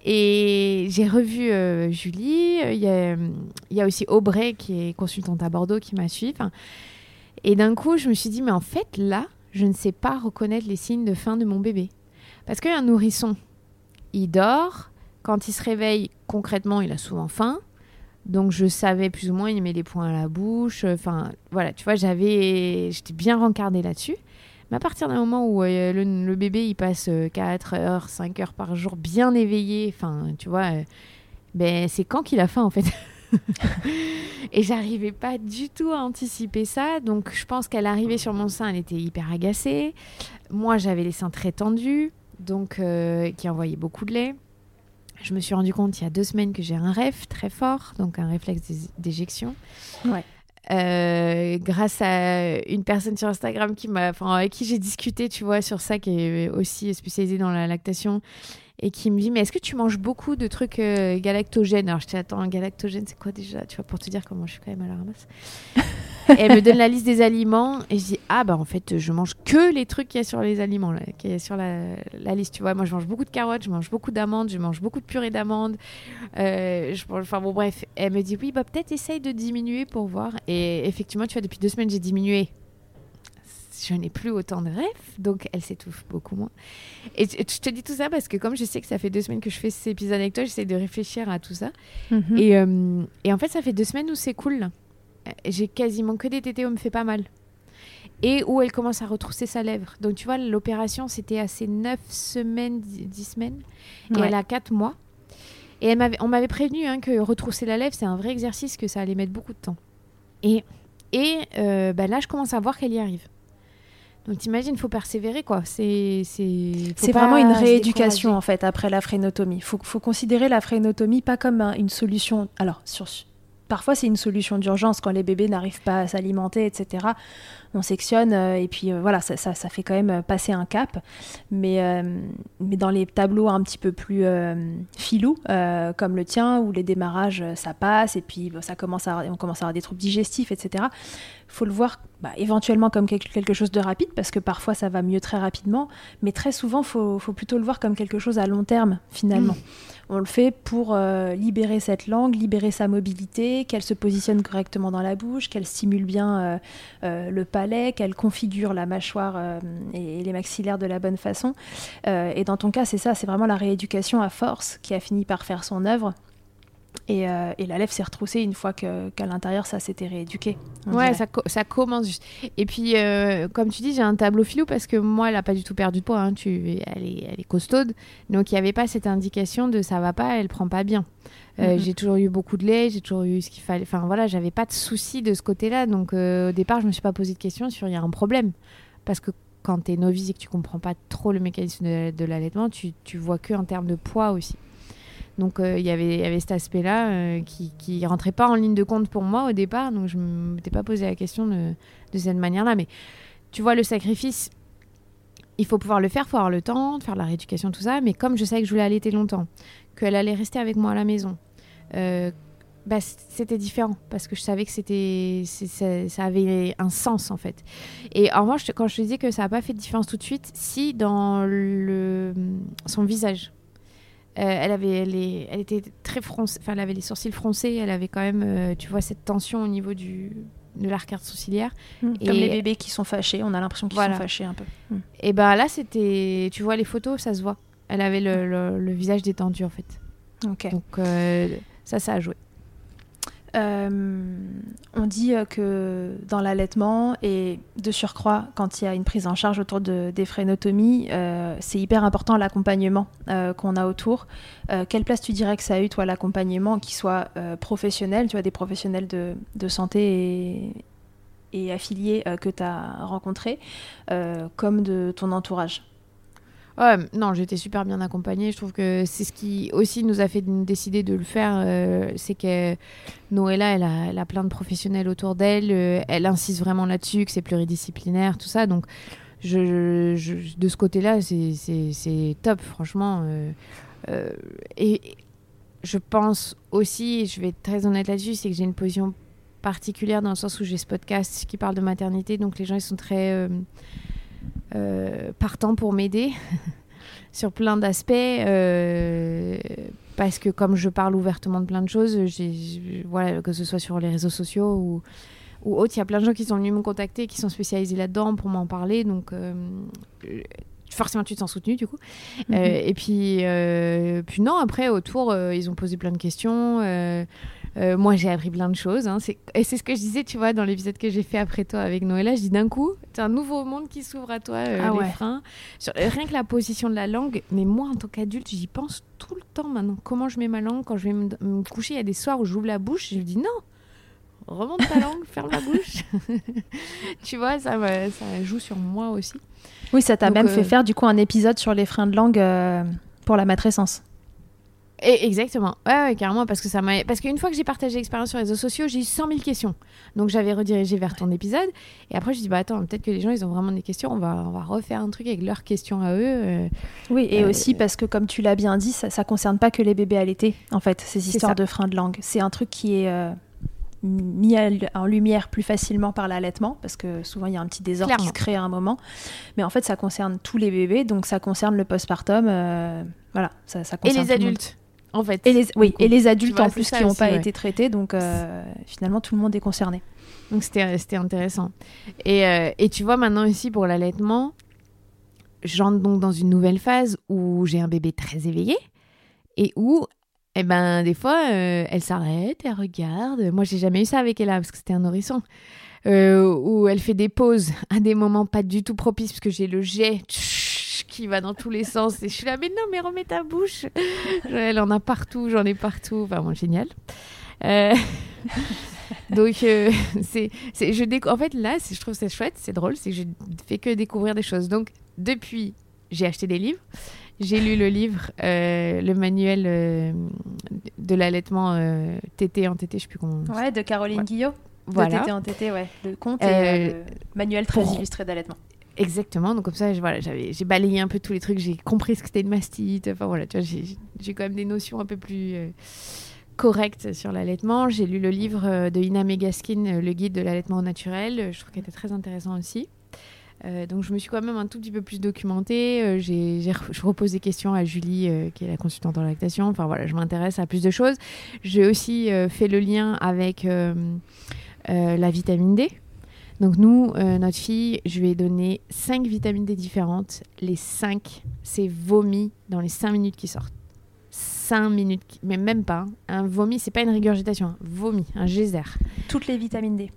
B: Et j'ai revu euh, Julie. Il y, a, aussi Aubrey, qui est consultante à Bordeaux, qui m'a suivi. Et d'un coup, je me suis dit, mais en fait, là, je ne sais pas reconnaître les signes de faim de mon bébé. Parce qu'un nourrisson, il dort. Quand il se réveille, concrètement, il a souvent faim. Donc je savais plus ou moins, il met les poings à la bouche. Enfin, voilà, tu vois, j'avais, j'étais bien rencardée là-dessus. Mais à partir d'un moment où euh, le, bébé, il passe 4 euh, heures, 5 heures par jour bien éveillé, enfin, tu vois, euh, ben, c'est quand qu'il a faim, en fait. [LAUGHS] [LAUGHS] et j'arrivais pas du tout à anticiper ça. Donc je pense qu'elle arrivait sur mon sein, elle était hyper agacée. Moi, j'avais les seins très tendus, donc qui envoyaient beaucoup de lait. Je me suis rendu compte il y a deux semaines que j'ai un rêve très fort, donc un réflexe d'éjection.
A: Ouais.
B: Euh, grâce à une personne sur Instagram qui m'a, avec qui j'ai discuté, tu vois, sur ça, qui est aussi spécialisée dans la lactation, et qui me dit Mais est-ce que tu manges beaucoup de trucs euh, galactogènes? Alors je dis Attends, un galactogène, c'est quoi déjà? Tu vois, pour te dire comment je suis quand même à la ramasse. [LAUGHS] et elle me donne la liste des aliments, et je dis Ah, bah en fait, je mange que les trucs qu'il y a sur les aliments, qu'il y a sur la, la, liste. Tu vois, moi, je mange beaucoup de carottes, je mange beaucoup d'amandes, je mange beaucoup de purée d'amandes. Euh, enfin, bon, bref. Elle me dit Oui, bah peut-être essaye de diminuer pour voir. Et effectivement, tu vois, depuis deux semaines, j'ai diminué je n'ai plus autant de rêves, donc elle s'étouffe beaucoup moins. Et je te dis tout ça parce que comme je sais que ça fait deux semaines que je fais ces épisodes avec toi, j'essaie de réfléchir à tout ça. Mhm. et, euh, et, en fait, ça fait deux semaines où c'est cool. J'ai quasiment que des tétés où me fait pas mal. Et où elle commence à retrousser sa lèvre. Donc tu vois, l'opération, c'était à ses neuf semaines, dix semaines. Et elle a quatre mois. Et elle on m'avait prévenu hein, que retrousser la lèvre, c'est un vrai exercice, que ça allait mettre beaucoup de temps. Et, et euh, bah là, je commence à voir qu'elle y arrive. Donc t'imagines, il faut persévérer quoi. C'est
A: vraiment une rééducation en fait après la frénotomie. Faut faut considérer la frénotomie pas comme une solution. Alors sur parfois c'est une solution d'urgence quand les bébés n'arrivent pas à s'alimenter, etc. On sectionne euh, et puis euh, voilà, ça, ça, ça, fait quand même euh, passer un cap. Mais, mais dans les tableaux un petit peu plus filous, comme le tien, où les démarrages, ça passe et puis ça commence à, on commence à avoir des troubles digestifs, etc faut le voir bah, éventuellement comme quelque chose de rapide, parce que parfois ça va mieux très rapidement, mais très souvent, il faut, faut, plutôt le voir comme quelque chose à long terme, finalement. Mm. On le fait pour euh, libérer cette langue, libérer sa mobilité, qu'elle se positionne correctement dans la bouche, qu'elle stimule bien euh, euh, le palais, qu'elle configure la mâchoire et, les maxillaires de la bonne façon. et dans ton cas, c'est ça, c'est vraiment la rééducation à force qui a fini par faire son œuvre. Euh, et, la lèvre s'est retroussée une fois qu'à l'intérieur ça s'était rééduqué.
B: Ouais, ça, ça, commence juste. Et puis, euh, comme tu dis, j'ai un tableau filou parce que moi, elle n'a pas du tout perdu de poids. Hein. Tu, elle, est, elle est costaude. Donc, il n'y avait pas cette indication de ça va pas, elle prend pas bien. Euh, mhm. J'ai toujours eu beaucoup de lait, j'ai toujours eu ce qu'il fallait. Enfin, voilà, j'avais pas de soucis de ce côté-là. Donc, au départ, je me suis pas posé de questions sur il y a un problème. Parce que quand tu es novice et que tu comprends pas trop le mécanisme de, de l'allaitement, tu, tu vois que en termes de poids aussi. Donc euh, il y avait cet aspect-là euh, qui, qui rentrait pas en ligne de compte pour moi au départ, donc je ne m'étais pas posé la question de, cette manière-là. Mais tu vois, le sacrifice, il faut pouvoir le faire, il faut avoir le temps de faire la rééducation, tout ça. Mais comme je savais que je voulais allaiter longtemps, qu'elle allait rester avec moi à la maison, euh, bah, c'était différent parce que je savais que c'était ça, avait un sens en fait. Et en revanche, quand je te dis que ça n'a pas fait de différence tout de suite, si dans son visage, elle avait, elle, elle, était très froncée, enfin, elle avait les sourcils froncés, elle avait quand même, euh, tu vois, cette tension au niveau du, de l'arcade sourcilière.
A: Mmh. et Comme les bébés qui sont fâchés, on a l'impression qu'ils sont fâchés un peu.
B: Mmh. Et ben là, c'était, tu vois, les photos, ça se voit. Elle avait le, le, visage détendu en fait.
A: Ok.
B: Donc euh, ça, ça a joué.
A: Euh, on dit euh, que dans l'allaitement et de surcroît quand il y a une prise en charge autour de, des frénotomies, euh, c'est hyper important l'accompagnement qu'on a autour. quelle place tu dirais que ça a eu toi l'accompagnement qui soit professionnel, tu vois des professionnels de, de santé et, et affiliés que tu as rencontrés, comme de ton entourage?
B: Non, j'étais super bien accompagnée. Je trouve que c'est ce qui aussi nous a fait décider de le faire. euh, c'est que Noëlla, elle a, plein de professionnels autour d'elle. euh, elle insiste vraiment là-dessus, que c'est pluridisciplinaire, tout ça. Donc, de ce côté-là, c'est- top, franchement. euh, et je pense aussi, je vais être très honnête là-dessus, c'est que j'ai une position particulière dans le sens où j'ai ce podcast qui parle de maternité. Donc, les gens, ils sont très. Euh, partant pour m'aider [LAUGHS] sur plein d'aspects euh, parce que comme je parle ouvertement de plein de choses j'ai voilà que ce soit sur les réseaux sociaux ou ou autres il y a plein de gens qui sont venus me contacter qui sont spécialisés là-dedans pour m'en parler donc euh, forcément tu te sens soutenu du coup
A: Mhm.
B: euh, et puis, euh, puis non, après, autour, ils ont posé plein de questions. Euh, moi, j'ai appris plein de choses. hein. Et c'est ce que je disais, tu vois, dans l'épisode que j'ai fait après toi avec Noëlla. Je dis d'un coup, c'est un nouveau monde qui s'ouvre à toi, euh,
A: Ah
B: les
A: ouais.
B: freins. Sur- euh, rien que la position de la langue. Mais moi, en tant qu'adulte, j'y pense tout le temps maintenant. Comment je mets ma langue quand je vais me, me coucher Il y a des soirs où j'ouvre la bouche je me dis non. Remonte ta langue, [LAUGHS] ferme la bouche. [LAUGHS] tu vois, ça, joue sur moi aussi.
A: Oui, ça t'a même
B: euh,
A: fait faire du coup un épisode sur les freins de langue euh, pour la matrescence.
B: Et exactement, ouais, ouais, carrément, parce que ça m'a. Parce qu'une fois que j'ai partagé l'expérience sur les réseaux sociaux, j'ai eu 100 000 questions. Donc j'avais redirigé vers ton épisode. Et après, je dis, bah attends, peut-être que les gens, ils ont vraiment des questions. On va, on va refaire un truc avec leurs questions à eux. euh.
A: Oui, et
B: Euh,
A: aussi parce que comme tu l'as bien dit, ça, ça concerne pas que les bébés allaités, en fait, ces histoires de freins de langue. C'est un truc qui est euh, mis en lumière plus facilement par l'allaitement, parce que souvent il y a un petit désordre qui se crée à un moment. Mais en fait, ça concerne tous les bébés, donc ça concerne le postpartum. euh, voilà, ça, ça
B: Et
A: concerne
B: les
A: tout le monde.
B: adultes, en fait.
A: Et les, oui, et les adultes
B: vois,
A: en plus qui n'ont
B: aussi,
A: pas
B: ouais.
A: été traités, donc euh, finalement tout le monde est concerné.
B: Donc c'était intéressant. Et, euh, et tu vois, maintenant ici, pour l'allaitement, j'entre donc dans une nouvelle phase où j'ai un bébé très éveillé et où, eh ben, des fois, euh, elle s'arrête, elle regarde. Moi, j'ai jamais eu ça avec Ella parce que c'était un nourrisson. Où elle fait des pauses à des moments pas du tout propices parce que j'ai le jet qui va dans tous les sens et je suis là mais non mais remets ta bouche elle en a partout j'en ai partout enfin bon génial Euh, [LAUGHS] donc euh, c'est je décou- en fait là je trouve c'est chouette c'est drôle c'est que je fais que découvrir des choses donc depuis j'ai acheté des livres j'ai lu le livre euh, le manuel euh, de l'allaitement tété en tété je sais plus comment
A: Ouais, de Caroline
B: Ouais.
A: Guillot.
B: voilà
A: De tété en tété, ouais. Le conte et le manuel très illustré d'allaitement.
B: Exactement, donc comme ça, voilà, j'avais, j'ai balayé un peu tous les trucs, j'ai compris ce que c'était une mastite, enfin voilà, tu vois, j'ai, quand même des notions un peu plus euh, correctes sur l'allaitement. J'ai lu le livre euh, de Ina Megaskin, euh, Le guide de l'allaitement naturel, je trouve qu'il était très intéressant aussi. Donc je me suis quand même un tout petit peu plus documentée, j'ai, je repose des questions à Julie, qui est la consultante en lactation, enfin voilà, je m'intéresse à plus de choses. J'ai aussi fait le lien avec la vitamine D. Donc nous, euh, notre fille, je lui ai donné 5 vitamines D différentes. Les 5, c'est vomi dans les 5 minutes qui sortent. 5 minutes, qui- mais même pas. hein. Un vomi, c'est pas une régurgitation. Un vomi, un geyser.
A: Toutes les vitamines D.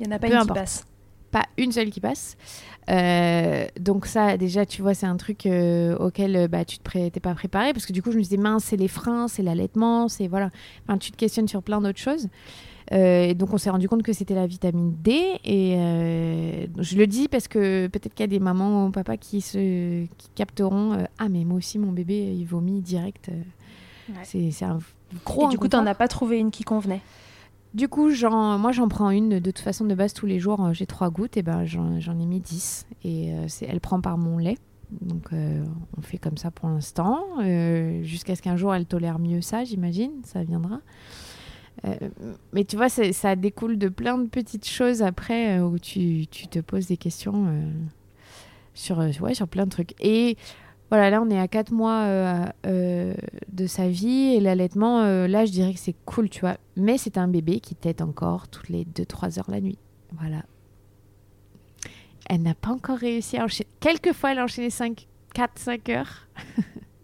A: Il n'y en a pas
B: Peu
A: une
B: importe.
A: qui passe.
B: Pas une seule qui passe. Euh, donc ça, déjà, tu vois, c'est un truc euh, auquel bah, tu te t'es pas préparé. Parce que du coup, je me disais, mince, c'est les freins, c'est l'allaitement, c'est... Voilà. Enfin, tu te questionnes sur plein d'autres choses. Euh, et donc on s'est rendu compte que c'était la vitamine D et euh, je le dis parce que peut-être qu'il y a des mamans ou papas qui se qui capteront euh, ah mais moi aussi mon bébé il vomit direct
A: Ouais.
B: c'est un gros
A: Et du coup, t'en as pas trouvé une qui convenait.
B: Du coup, j'en, moi, j'en prends une de toute façon de base tous les jours. J'ai trois gouttes et ben j'en, ai mis 10 et euh, c'est, elle prend par mon lait. Donc euh, on fait comme ça pour l'instant euh, jusqu'à ce qu'un jour elle tolère mieux ça, j'imagine. Ça viendra. Euh, mais tu vois, ça découle de plein de petites choses après euh, où tu, tu te poses des questions euh, sur, ouais, sur plein de trucs. Et voilà, là, on est à 4 mois de sa vie et l'allaitement, là, je dirais que c'est cool, tu vois. Mais c'est un bébé qui tète encore toutes les 2-3 heures la nuit. Voilà. Elle n'a pas encore réussi à enchaîner. Quelquefois, elle a enchaîné 5, 4-5 heures.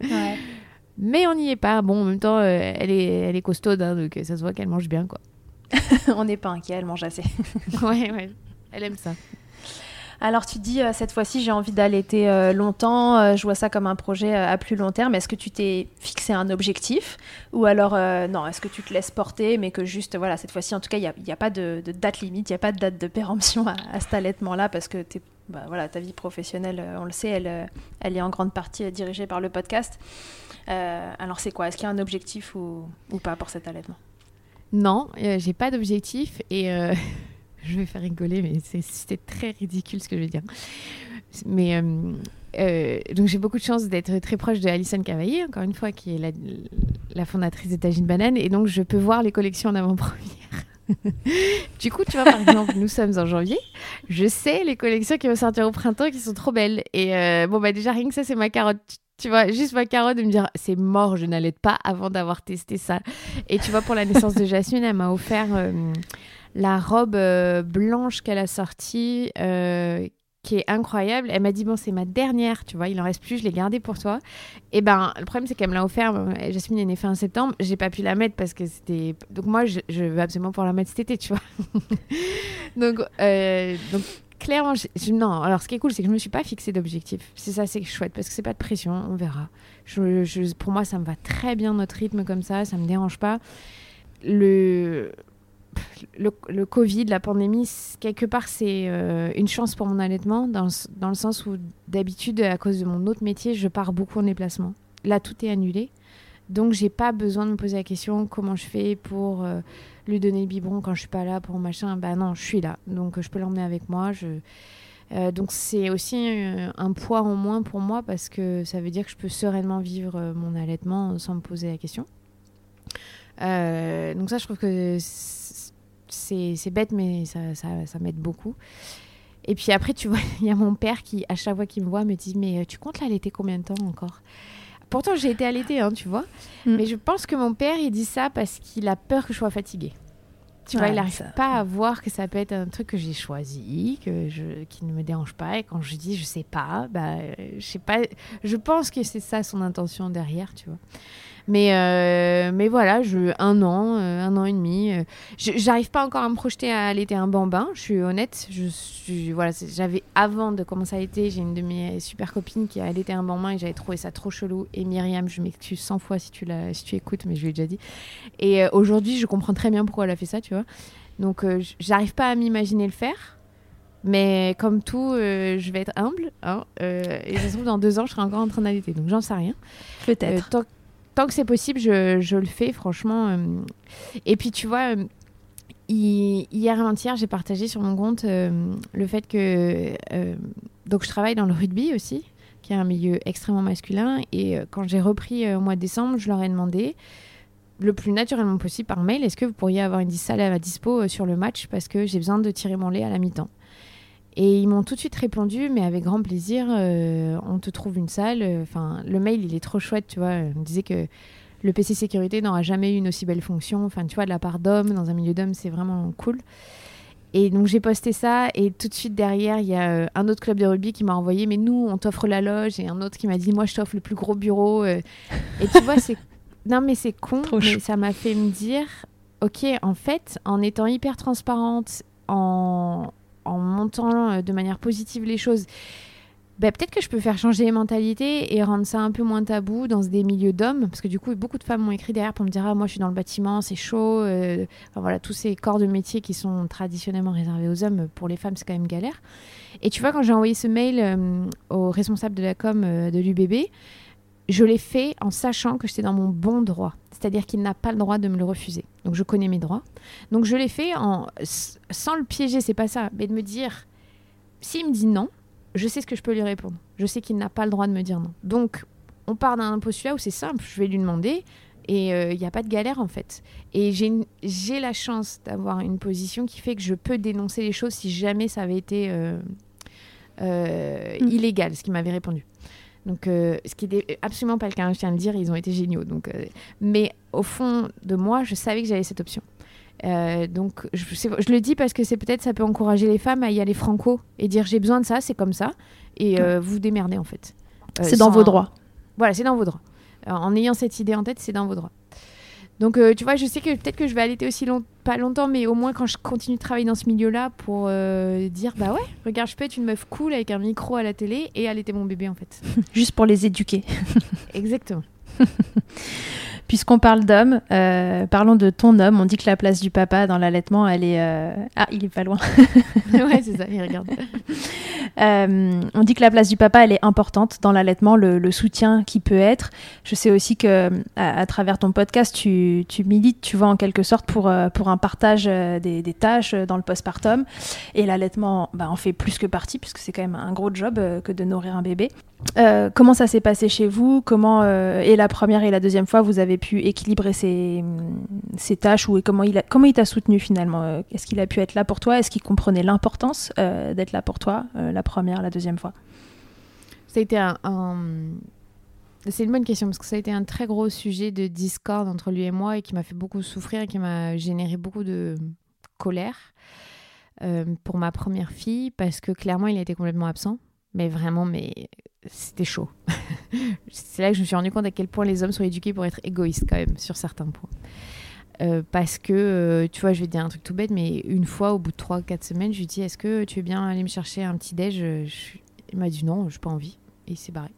A: Ouais. [LAUGHS]
B: Mais on n'y est pas. Bon, en même temps, euh, elle, est, elle est costaude, hein, donc euh, ça se voit qu'elle mange bien, quoi. [LAUGHS]
A: On n'est pas inquiet, elle mange assez. [LAUGHS]
B: ouais, ouais. Elle aime ça.
A: Alors tu dis euh, cette fois-ci j'ai envie d'allaiter euh, longtemps, euh, je vois ça comme un projet à plus long terme. Est-ce que tu t'es fixé un objectif? Ou alors non Est-ce que tu te laisses porter mais que juste voilà cette fois-ci en tout cas il n'y a, a pas de, de date limite, il n'y a pas de date de péremption à, à cet allaitement-là parce que tu es bah, voilà, ta vie professionnelle, on le sait, elle, elle est en grande partie dirigée par le podcast. alors c'est quoi? Est-ce qu'il y a un objectif ou, pas pour cet allaitement?
B: Non, j'ai pas d'objectif et [LAUGHS] je vais faire rigoler, mais c'était très ridicule ce que je vais dire. Mais euh, euh, donc j'ai beaucoup de chance d'être très proche de Alison Cavaillé, encore une fois, qui est la, la fondatrice de Tagine Banane, et donc je peux voir les collections en avant-première. [LAUGHS] [LAUGHS] du coup, tu vois, par exemple, nous sommes en janvier. Je sais les collections qui vont sortir au printemps qui sont trop belles. Et euh, bon, bah déjà, rien que ça, c'est ma carotte. Tu vois, juste ma carotte de me dire, c'est mort, je n'allais pas avant d'avoir testé ça. Et tu vois, pour la naissance de Jasmine, elle m'a offert la robe blanche qu'elle a sortie, qui est incroyable. Elle m'a dit bon c'est ma dernière, tu vois, il en reste plus, je l'ai gardée pour toi. Et ben le problème c'est qu'elle me l'a offert. Jasmine est née fin septembre, j'ai pas pu la mettre parce que c'était donc moi je, veux absolument pouvoir la mettre cet été, tu vois. [LAUGHS] donc euh, donc clairement non. Alors ce qui est cool c'est que je me suis pas fixé d'objectif. C'est ça c'est chouette parce que c'est pas de pression, on verra. Je, pour moi ça me va très bien notre rythme comme ça, ça me dérange pas. Le le, Covid, la pandémie, quelque part, c'est euh, une chance pour mon allaitement, dans, dans le sens où d'habitude, à cause de mon autre métier, je pars beaucoup en déplacement. Là, tout est annulé. Donc, j'ai pas besoin de me poser la question comment je fais pour euh, lui donner le biberon quand je suis pas là, pour machin. Bah non, je suis là. Donc, je peux l'emmener avec moi. Euh, donc, c'est aussi un poids en moins pour moi parce que ça veut dire que je peux sereinement vivre mon allaitement sans me poser la question. donc, ça, je trouve que c'est bête, mais ça, ça, ça m'aide beaucoup. Et puis après, tu vois, [LAUGHS] il y a mon père qui, à chaque fois qu'il me voit, me dit Mais euh, tu comptes l'allaiter combien de temps encore? Pourtant, j'ai été allaitée, hein, tu vois. Mm. Mais je pense que mon père, il dit ça parce qu'il a peur que je sois fatiguée. Tu vois, il n'arrive pas à voir que ça peut être un truc que j'ai choisi, que je, qui ne me dérange pas. Et quand je dis je sais pas, bah, je sais pas. Je pense que c'est ça son intention derrière, tu vois. Mais, euh, mais voilà, je, un an, euh, un an et demi. Euh, j'arrive pas encore à me projeter à allaiter un bambin, je suis honnête. Je suis, voilà, j'avais, avant de commencer à allaiter, j'ai une de mes super copines qui a allaité un bambin et j'avais trouvé ça trop chelou. Et Myriam, je m'excuse 100 fois si tu, la, si tu écoutes, mais je l'ai déjà dit. Et aujourd'hui, je comprends très bien pourquoi elle a fait ça, tu vois. Donc, j'arrive pas à m'imaginer le faire. Mais comme tout, je vais être humble. Hein, et ça se trouve, dans deux ans, je serai encore en train d'allaiter. Donc, j'en sais rien.
A: Peut-être
B: tant que c'est possible, je, le fais, franchement. Euh. Et puis, tu vois, euh, hier avant-hier, j'ai partagé sur mon compte euh, le fait que. donc, je travaille dans le rugby aussi, qui est un milieu extrêmement masculin. Et quand j'ai repris au mois de décembre, je leur ai demandé le plus naturellement possible par mail est-ce que vous pourriez avoir une salle à dispo sur le match? Parce que j'ai besoin de tirer mon lait à la mi-temps et ils m'ont tout de suite répondu, mais avec grand plaisir, euh, on te trouve une salle. Enfin, le mail, il est trop chouette, tu vois. On disait que le PC sécurité n'aura jamais eu une aussi belle fonction. Enfin, tu vois, de la part d'hommes, dans un milieu d'hommes, c'est vraiment cool. Et donc j'ai posté ça et tout de suite derrière, il y a euh, un autre club de rugby qui m'a envoyé mais nous on t'offre la loge et un autre qui m'a dit moi je t'offre le plus gros bureau euh. et tu vois c'est [LAUGHS] non mais c'est con mais ça m'a fait me dire OK en fait en étant hyper transparente en en montant euh, de manière positive les choses, bah, peut-être que je peux faire changer les mentalités et rendre ça un peu moins tabou dans des milieux d'hommes. Parce que du coup, beaucoup de femmes m'ont écrit derrière pour me dire Ah, moi, je suis dans le bâtiment, c'est chaud. Euh, voilà, tous ces corps de métier qui sont traditionnellement réservés aux hommes, pour les femmes, c'est quand même galère. Et tu vois, quand j'ai envoyé ce mail euh, au responsable de la com de l'UBB, je l'ai fait en sachant que j'étais dans mon bon droit. C'est-à-dire qu'il n'a pas le droit de me le refuser. Donc je connais mes droits. Donc je l'ai fait en, sans le piéger, c'est pas ça, mais de me dire, s'il me dit non, je sais ce que je peux lui répondre. Je sais qu'il n'a pas le droit de me dire non. Donc on part d'un postulat où c'est simple, je vais lui demander et il euh, n'y a pas de galère en fait. Et j'ai la chance d'avoir une position qui fait que je peux dénoncer les choses si jamais ça avait été euh, euh, mm. illégal, ce qu'il m'avait répondu. Donc, euh, ce qui n'est absolument pas le cas, hein, je tiens à le dire, ils ont été géniaux. Donc, euh, mais au fond de moi, je savais que j'avais cette option. Euh, donc, je, je, le dis parce que c'est peut-être ça peut encourager les femmes à y aller franco et dire j'ai besoin de ça, c'est comme ça, et vous démerdez en fait.
A: c'est dans vos droits.
B: Voilà, c'est dans vos droits. en ayant cette idée en tête, c'est dans vos droits. Donc, euh, tu vois, je sais que peut-être que je vais allaiter aussi long pas longtemps, mais au moins quand je continue de travailler dans ce milieu-là pour euh, dire, bah ouais, regarde, je peux être une meuf cool avec un micro à la télé et allaiter mon bébé en fait. [LAUGHS]
A: Juste pour les éduquer.
B: Exactement. [LAUGHS]
A: Puisqu'on parle d'homme, euh, parlons de ton homme. On dit que la place du papa dans l'allaitement, elle est. euh, Ah, il est pas loin. [LAUGHS]
B: ouais, c'est ça, il regarde. [LAUGHS]
A: Euh, on dit que la place du papa, elle est importante dans l'allaitement, le, le soutien qui peut être. Je sais aussi que à, à travers ton podcast, tu, tu milites, tu vois, en quelque sorte pour, pour un partage des, des tâches dans le postpartum. Et l'allaitement bah, en fait plus que partie, puisque c'est quand même un gros job que de nourrir un bébé. Comment ça s'est passé chez vous? Comment, et la première et la deuxième fois, vous avez pu équilibrer ces tâches ou comment il a- comment il t'a soutenu finalement Euh, Est-ce qu'il a pu être là pour toi? Est-ce qu'il comprenait l'importance euh, d'être là pour toi euh, la première, la deuxième fois?
B: Ça a été un. C'est une bonne question parce que ça a été un très gros sujet de discorde entre lui et moi et qui m'a fait beaucoup souffrir et qui m'a généré beaucoup de colère pour ma première fille parce que clairement il a été complètement absent. Mais vraiment, mais c'était chaud. [LAUGHS] C'est là que je me suis rendu compte à quel point les hommes sont éduqués pour être égoïstes quand même sur certains points. Euh, parce que, euh, tu vois, je vais te dire un truc tout bête, mais une fois, au bout de 3-4 semaines, je lui dis Est-ce que tu veux bien aller me chercher un petit déj? Je- Il m'a dit non, je pas envie. Et il s'est barré.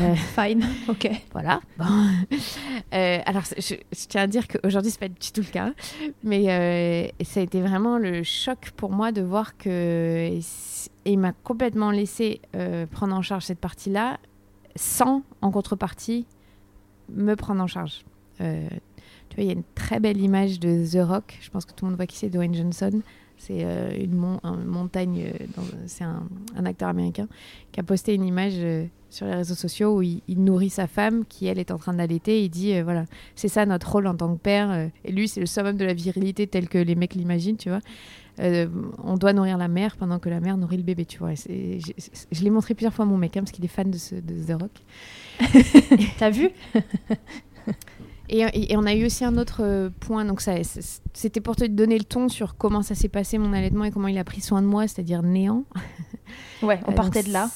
B: Euh,
A: Fine, [LAUGHS] ok.
B: voilà. Bon. [LAUGHS] Euh, alors, je, je tiens à dire qu'aujourd'hui, c'est pas du tout le cas. Mais euh, ça a été vraiment le choc pour moi de voir que. Il m'a complètement laissé prendre en charge cette partie-là, sans, en contrepartie, me prendre en charge. Tu vois, il y a une très belle image de The Rock. Je pense que tout le monde voit qui c'est, Dwayne Johnson. C'est euh, une, mon- une montagne, euh, c'est un, un acteur américain qui a posté une image euh, sur les réseaux sociaux où il, il nourrit sa femme qui, elle, est en train d'allaiter. Il dit, voilà, c'est ça notre rôle en tant que père. et lui, c'est le summum de la virilité tel que les mecs l'imaginent, tu vois. Euh, on doit nourrir la mère pendant que la mère nourrit le bébé, tu vois. Et c'est- Je, je l'ai montré plusieurs fois à mon mec, hein, parce qu'il est fan de, ce, de The Rock. [LAUGHS]
A: T'as vu? [LAUGHS]
B: Et, et- et on a eu aussi un autre euh, point, donc ça, c'était pour te donner le ton sur comment ça s'est passé mon allaitement et comment il a pris soin de moi, c'est-à-dire néant. [LAUGHS]
A: Ouais, on
B: Euh,
A: partait
B: donc,
A: de là.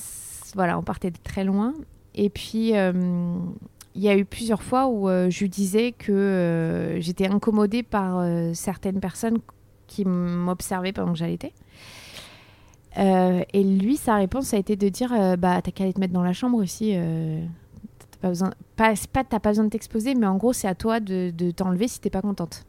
B: Voilà, on partait de très loin. Et puis, euh, il y a eu plusieurs fois où euh, je disais que euh, j'étais incommodée par certaines personnes qui m'observaient pendant que j'allaitais. Et lui, sa réponse a été de dire Bah, t'as qu'à aller te mettre dans la chambre aussi. Euh, pas besoin, pas, pas t'as pas besoin de t'exposer, mais en gros, c'est à toi de, de t'enlever si t'es pas contente.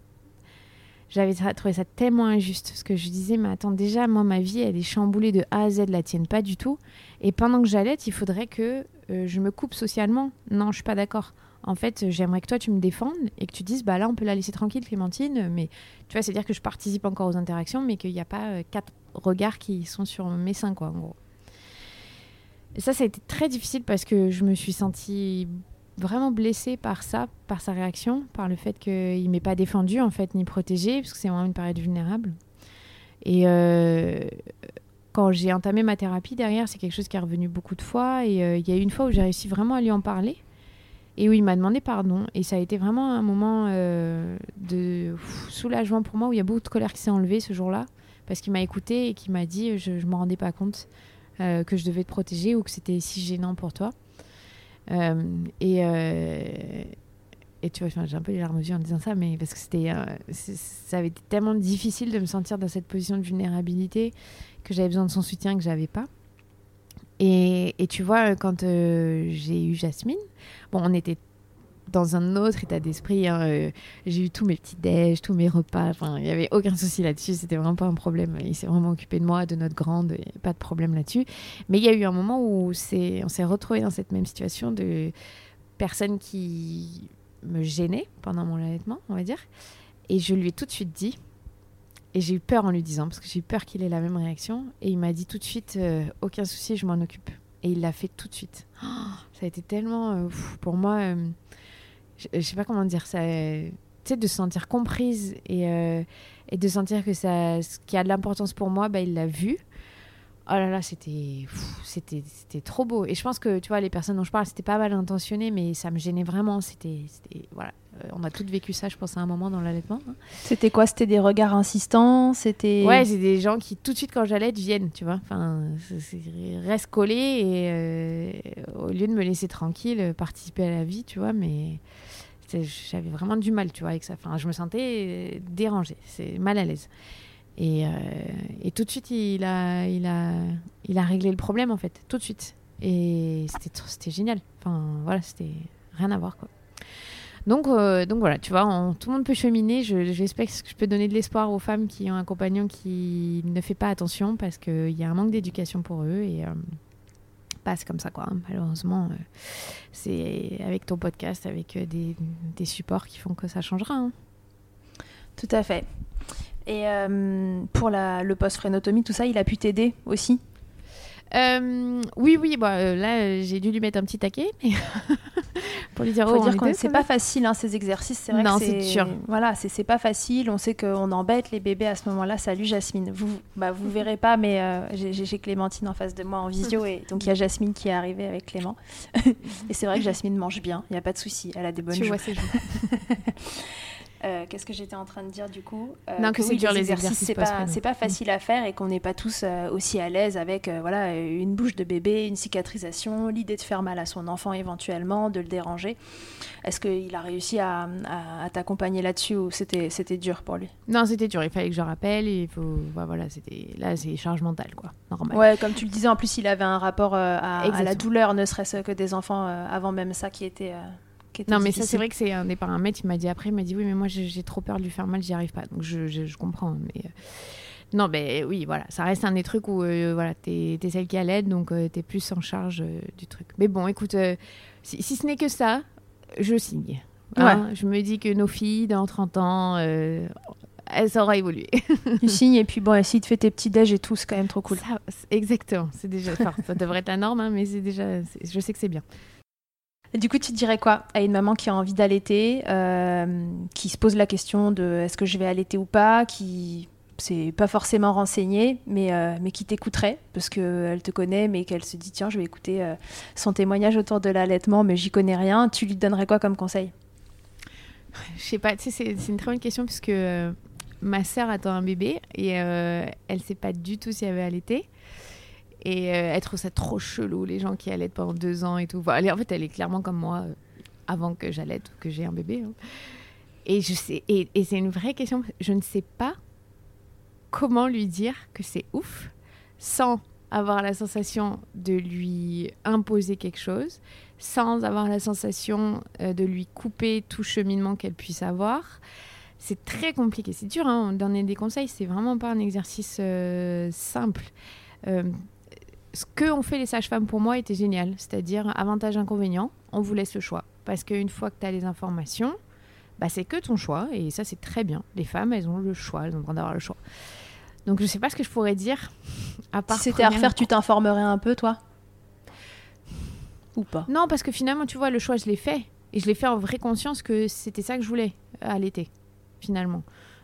B: J'avais trouvé ça tellement injuste parce que je disais mais attends déjà moi ma vie elle est chamboulée de A à Z la tienne pas du tout. Et pendant que j'allaite il faudrait que euh, je me coupe socialement. Non je suis pas d'accord. En fait j'aimerais que toi tu me défendes et que tu dises bah là on peut la laisser tranquille Clémentine mais tu vois c'est à dire que je participe encore aux interactions mais qu'il n'y a pas euh, quatre regards qui sont sur mes seins quoi en gros ça ça a été très difficile parce que je me suis sentie vraiment blessée par ça, par sa réaction, par le fait qu'il m'ait pas défendu en fait ni protégé, parce que c'est vraiment une période vulnérable. Et euh, quand j'ai entamé ma thérapie derrière, c'est quelque chose qui est revenu beaucoup de fois. Et euh, il y a eu une fois où j'ai réussi vraiment à lui en parler et où il m'a demandé pardon. Et ça a été vraiment un moment euh, de soulagement pour moi où il y a beaucoup de colère qui s'est enlevée ce jour-là parce qu'il m'a écouté et qu'il m'a dit je ne m'en rendais pas compte euh, que je devais te protéger ou que c'était si gênant pour toi. Euh, et, euh, et tu vois, j'ai un peu les larmes aux yeux en disant ça, mais parce que c'était, ça avait été tellement difficile de me sentir dans cette position de vulnérabilité que j'avais besoin de son soutien que j'avais pas. Et, et tu vois, quand j'ai eu Jasmine, bon, on était dans un autre état d'esprit. hein, euh, j'ai eu tous mes petits déj, tous mes repas. Il n'y avait aucun souci là-dessus. C'était vraiment pas un problème. Il s'est vraiment occupé de moi, de notre grande. Pas de problème là-dessus. Mais il y a eu un moment où on s'est retrouvé dans cette même situation de personnes qui me gênaient pendant mon allaitement, on va dire. Et je lui ai tout de suite dit. Et j'ai eu peur en lui disant, parce que j'ai eu peur qu'il ait la même réaction. Et il m'a dit tout de suite, euh, aucun souci, je m'en occupe. Et il l'a fait tout de suite. Oh, ça a été tellement, euh, pour moi, euh, je, sais pas comment dire ça. euh, tu sais, de se sentir comprise et, euh, et de sentir que ça, ce qui a de l'importance pour moi, bah, il l'a vu. Oh là là, c'était, c'était, c'était trop beau. Et je pense que, tu vois, les personnes dont je parle, c'était pas mal intentionné, mais ça me gênait vraiment. C'était, c'était voilà. Euh, on a toutes vécu ça, je pense, à un moment dans l'allaitement. hein.
A: C'était quoi? C'était des regards insistants? C'était.
B: Ouais, c'est des gens qui, tout de suite, quand j'allaite, viennent, tu vois. Enfin, restent collés et euh, au lieu de me laisser tranquille, participer à la vie, tu vois, mais j'avais vraiment du mal, tu vois, avec ça. Enfin, je me sentais dérangée, c'est mal à l'aise. Et, euh, et tout de suite, il a, il, a, il a réglé le problème, en fait, tout de suite. Et c'était génial. Enfin, voilà, c'était rien à voir quoi. Donc, euh, donc voilà, tu vois, tout le monde peut cheminer. J'espère que je peux donner de l'espoir aux femmes qui ont un compagnon qui ne fait pas attention parce qu'il y a un manque d'éducation pour eux et euh, passe comme ça quoi. Malheureusement, euh, c'est avec ton podcast, avec des, des, supports qui font que ça changera. Hein.
A: Tout à fait. Et pour la, le post-frénotomie, tout ça, il a pu t'aider aussi?
B: Euh, oui, oui, bah, euh, là, j'ai dû lui mettre un petit taquet [LAUGHS]
A: pour lui dire. Faut oh, dire que c'est pas facile hein, ces exercices. C'est vrai non, c'est dur. Voilà, c'est pas facile. On sait qu'on embête les bébés à ce moment-là. Salut Jasmine. Vous, bah, vous verrez pas, mais euh, j'ai Clémentine en face de moi en visio et donc il y a Jasmine qui est arrivée avec Clément. [LAUGHS] et c'est vrai que Jasmine mange bien. Il y a pas de souci. Elle a des bonnes. Tu vois, c'est [LAUGHS] Euh, qu'est-ce que j'étais en train de dire du coup?
B: Euh, Non, que, c'est dur les exercices.
A: c'est pas, pas facile à faire et qu'on n'est pas tous euh, aussi à l'aise avec voilà une bouche de bébé, une cicatrisation, l'idée de faire mal à son enfant éventuellement, de le déranger. Est-ce qu'il a réussi à, t'accompagner là-dessus ou c'était c'était dur pour lui?
B: Non, c'était dur. Il fallait que je rappelle. il faut bah, voilà, c'était là c'est charge mentale quoi, normal.
A: Ouais, comme tu le disais, en plus il avait un rapport à, à, la douleur, ne serait-ce que des enfants avant même ça qui était
B: non, mais ça, c'est vrai que c'est un des paramètres. Il m'a dit après, il m'a dit oui, mais moi, j'ai trop peur de lui faire mal, j'y arrive pas. Donc, je, je, comprends. Mais. Euh, non, ben oui, voilà, ça reste un des trucs où euh, voilà, t'es es celle qui a l'aide, donc euh, t'es plus en charge du truc. Mais bon, écoute, si, ce n'est que ça, je signe. Hein. Je me dis que nos filles, dans 30 ans, elles auront évolué. [LAUGHS]
A: tu signes, et puis bon, si tu fais tes petits déj et tout, c'est quand même trop cool.
B: exactement, c'est déjà. ça devrait être la norme, hein, mais c'est déjà. Je sais que c'est bien
A: du coup, tu dirais quoi à une maman qui a envie d'allaiter, euh, qui se pose la question de est-ce que je vais allaiter ou pas, qui c'est pas forcément renseignée, mais, euh, mais qui t'écouterait parce qu'elle te connaît, mais qu'elle se dit tiens, je vais écouter euh, son témoignage autour de l'allaitement, mais j'y connais rien. Tu lui donnerais quoi comme conseil?
B: Je sais pas, c'est une très bonne question puisque ma sœur attend un bébé et elle sait pas du tout si elle va allaiter. Et euh, elle trouve ça trop chelou, les gens qui allaitent pendant deux ans et tout. en fait, elle est clairement comme moi euh, avant que j'allaite ou que j'ai un bébé. Hein. Et, je sais, et, c'est une vraie question. Je ne sais pas comment lui dire que c'est ouf sans avoir la sensation de lui imposer quelque chose, sans avoir la sensation euh, de lui couper tout cheminement qu'elle puisse avoir. C'est très compliqué, c'est dur, hein, donner des conseils, c'est vraiment pas un exercice simple ce que ont fait les sages-femmes pour moi était génial. C'est-à-dire, avantage, inconvénient, on vous laisse le choix. Parce qu'une fois que tu as les informations, bah, c'est que ton choix. Et ça, c'est très bien. Les femmes, elles ont le choix. Elles ont le droit d'avoir le choix. Donc, je ne sais pas ce que je pourrais dire.
A: À part si c'était à refaire, tu t'informerais un peu, toi? Ou pas?
B: Non, parce que finalement, tu vois, le choix, je l'ai fait. Et je l'ai fait en vraie conscience que c'était ça que je voulais à l'été, finalement.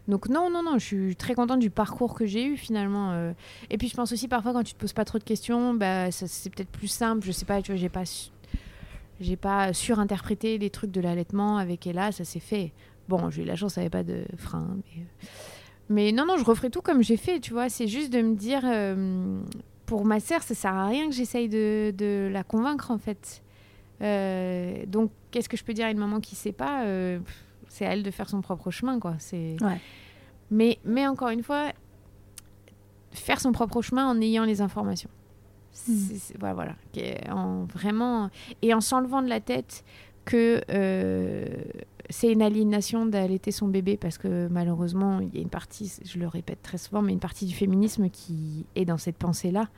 B: Donc non, non, non, je suis très contente du parcours que j'ai eu finalement. Euh. Et puis je pense aussi parfois quand tu te poses pas trop de questions, bah, c'est peut-être plus simple. Je sais pas, tu vois, j'ai pas, j'ai pas surinterprété les trucs de l'allaitement avec Ella, ça s'est fait. Bon, j'ai eu la chance, ça avait pas de frein. Mais, euh. non, non, je referai tout comme j'ai fait, tu vois. C'est juste de me dire, euh, pour ma sœur, ça sert à rien que j'essaye de, de, la convaincre en fait. donc, qu'est-ce que je peux dire à une maman qui sait pas c'est à elle de faire son propre chemin, quoi. C'est. Mais, mais encore une fois, faire son propre chemin en ayant les informations. Hmm. voilà, En, vraiment. Et en s'enlevant de la tête que euh, c'est une aliénation d'allaiter son bébé parce que malheureusement, il y a une partie, je le répète très souvent, mais une partie du féminisme qui est dans cette pensée-là,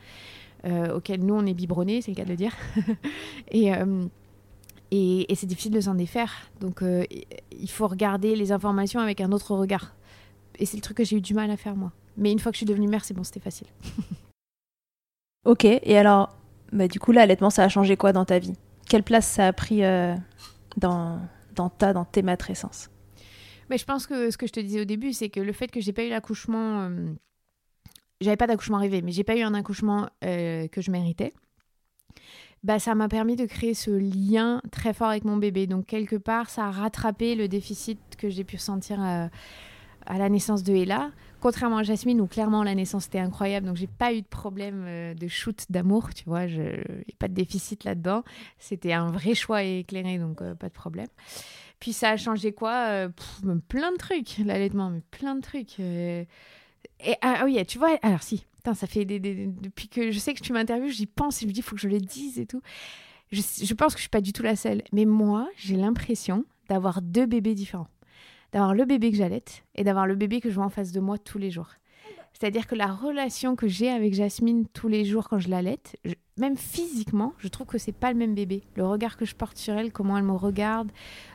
B: euh, auquel nous, on est biberonnés, c'est le cas de le dire. [LAUGHS] et. Euh, et, c'est difficile de s'en défaire. Donc, euh, il faut regarder les informations avec un autre regard. Et c'est le truc que j'ai eu du mal à faire, moi. Mais une fois que je suis devenue mère, c'est bon, c'était facile. [LAUGHS]
A: ok, et alors, bah, du coup, l'allaitement, ça a changé quoi dans ta vie? Quelle place ça a pris euh, dans, dans ta, dans tes matrescences?
B: Mais je pense que ce que je te disais au début, c'est que le fait que j'ai pas eu l'accouchement, euh, j'avais pas d'accouchement arrivé, mais j'ai pas eu un accouchement que je méritais bah, ça m'a permis de créer ce lien très fort avec mon bébé. Donc, quelque part, ça a rattrapé le déficit que j'ai pu ressentir à, la naissance de Ella. Contrairement à Jasmine, où clairement la naissance était incroyable, donc j'ai pas eu de problème euh, de shoot d'amour, tu vois, je a pas de déficit là-dedans. C'était un vrai choix éclairé, donc euh, pas de problème. Puis ça a changé quoi euh, Plein de trucs, l'allaitement, mais plein de trucs. Et ah oui, tu vois, alors si, ça fait des, depuis que je sais que tu m'interviews, j'y pense et je me dis, il faut que je le dise et tout. je, pense que je suis pas du tout la seule, mais moi, j'ai l'impression d'avoir deux bébés différents. D'avoir le bébé que j'allaite et d'avoir le bébé que je vois en face de moi tous les jours. C'est-à-dire que la relation que j'ai avec Jasmine tous les jours quand je l'allaite, même physiquement, je trouve que c'est pas le même bébé. Le regard que je porte sur elle, comment elle me regarde.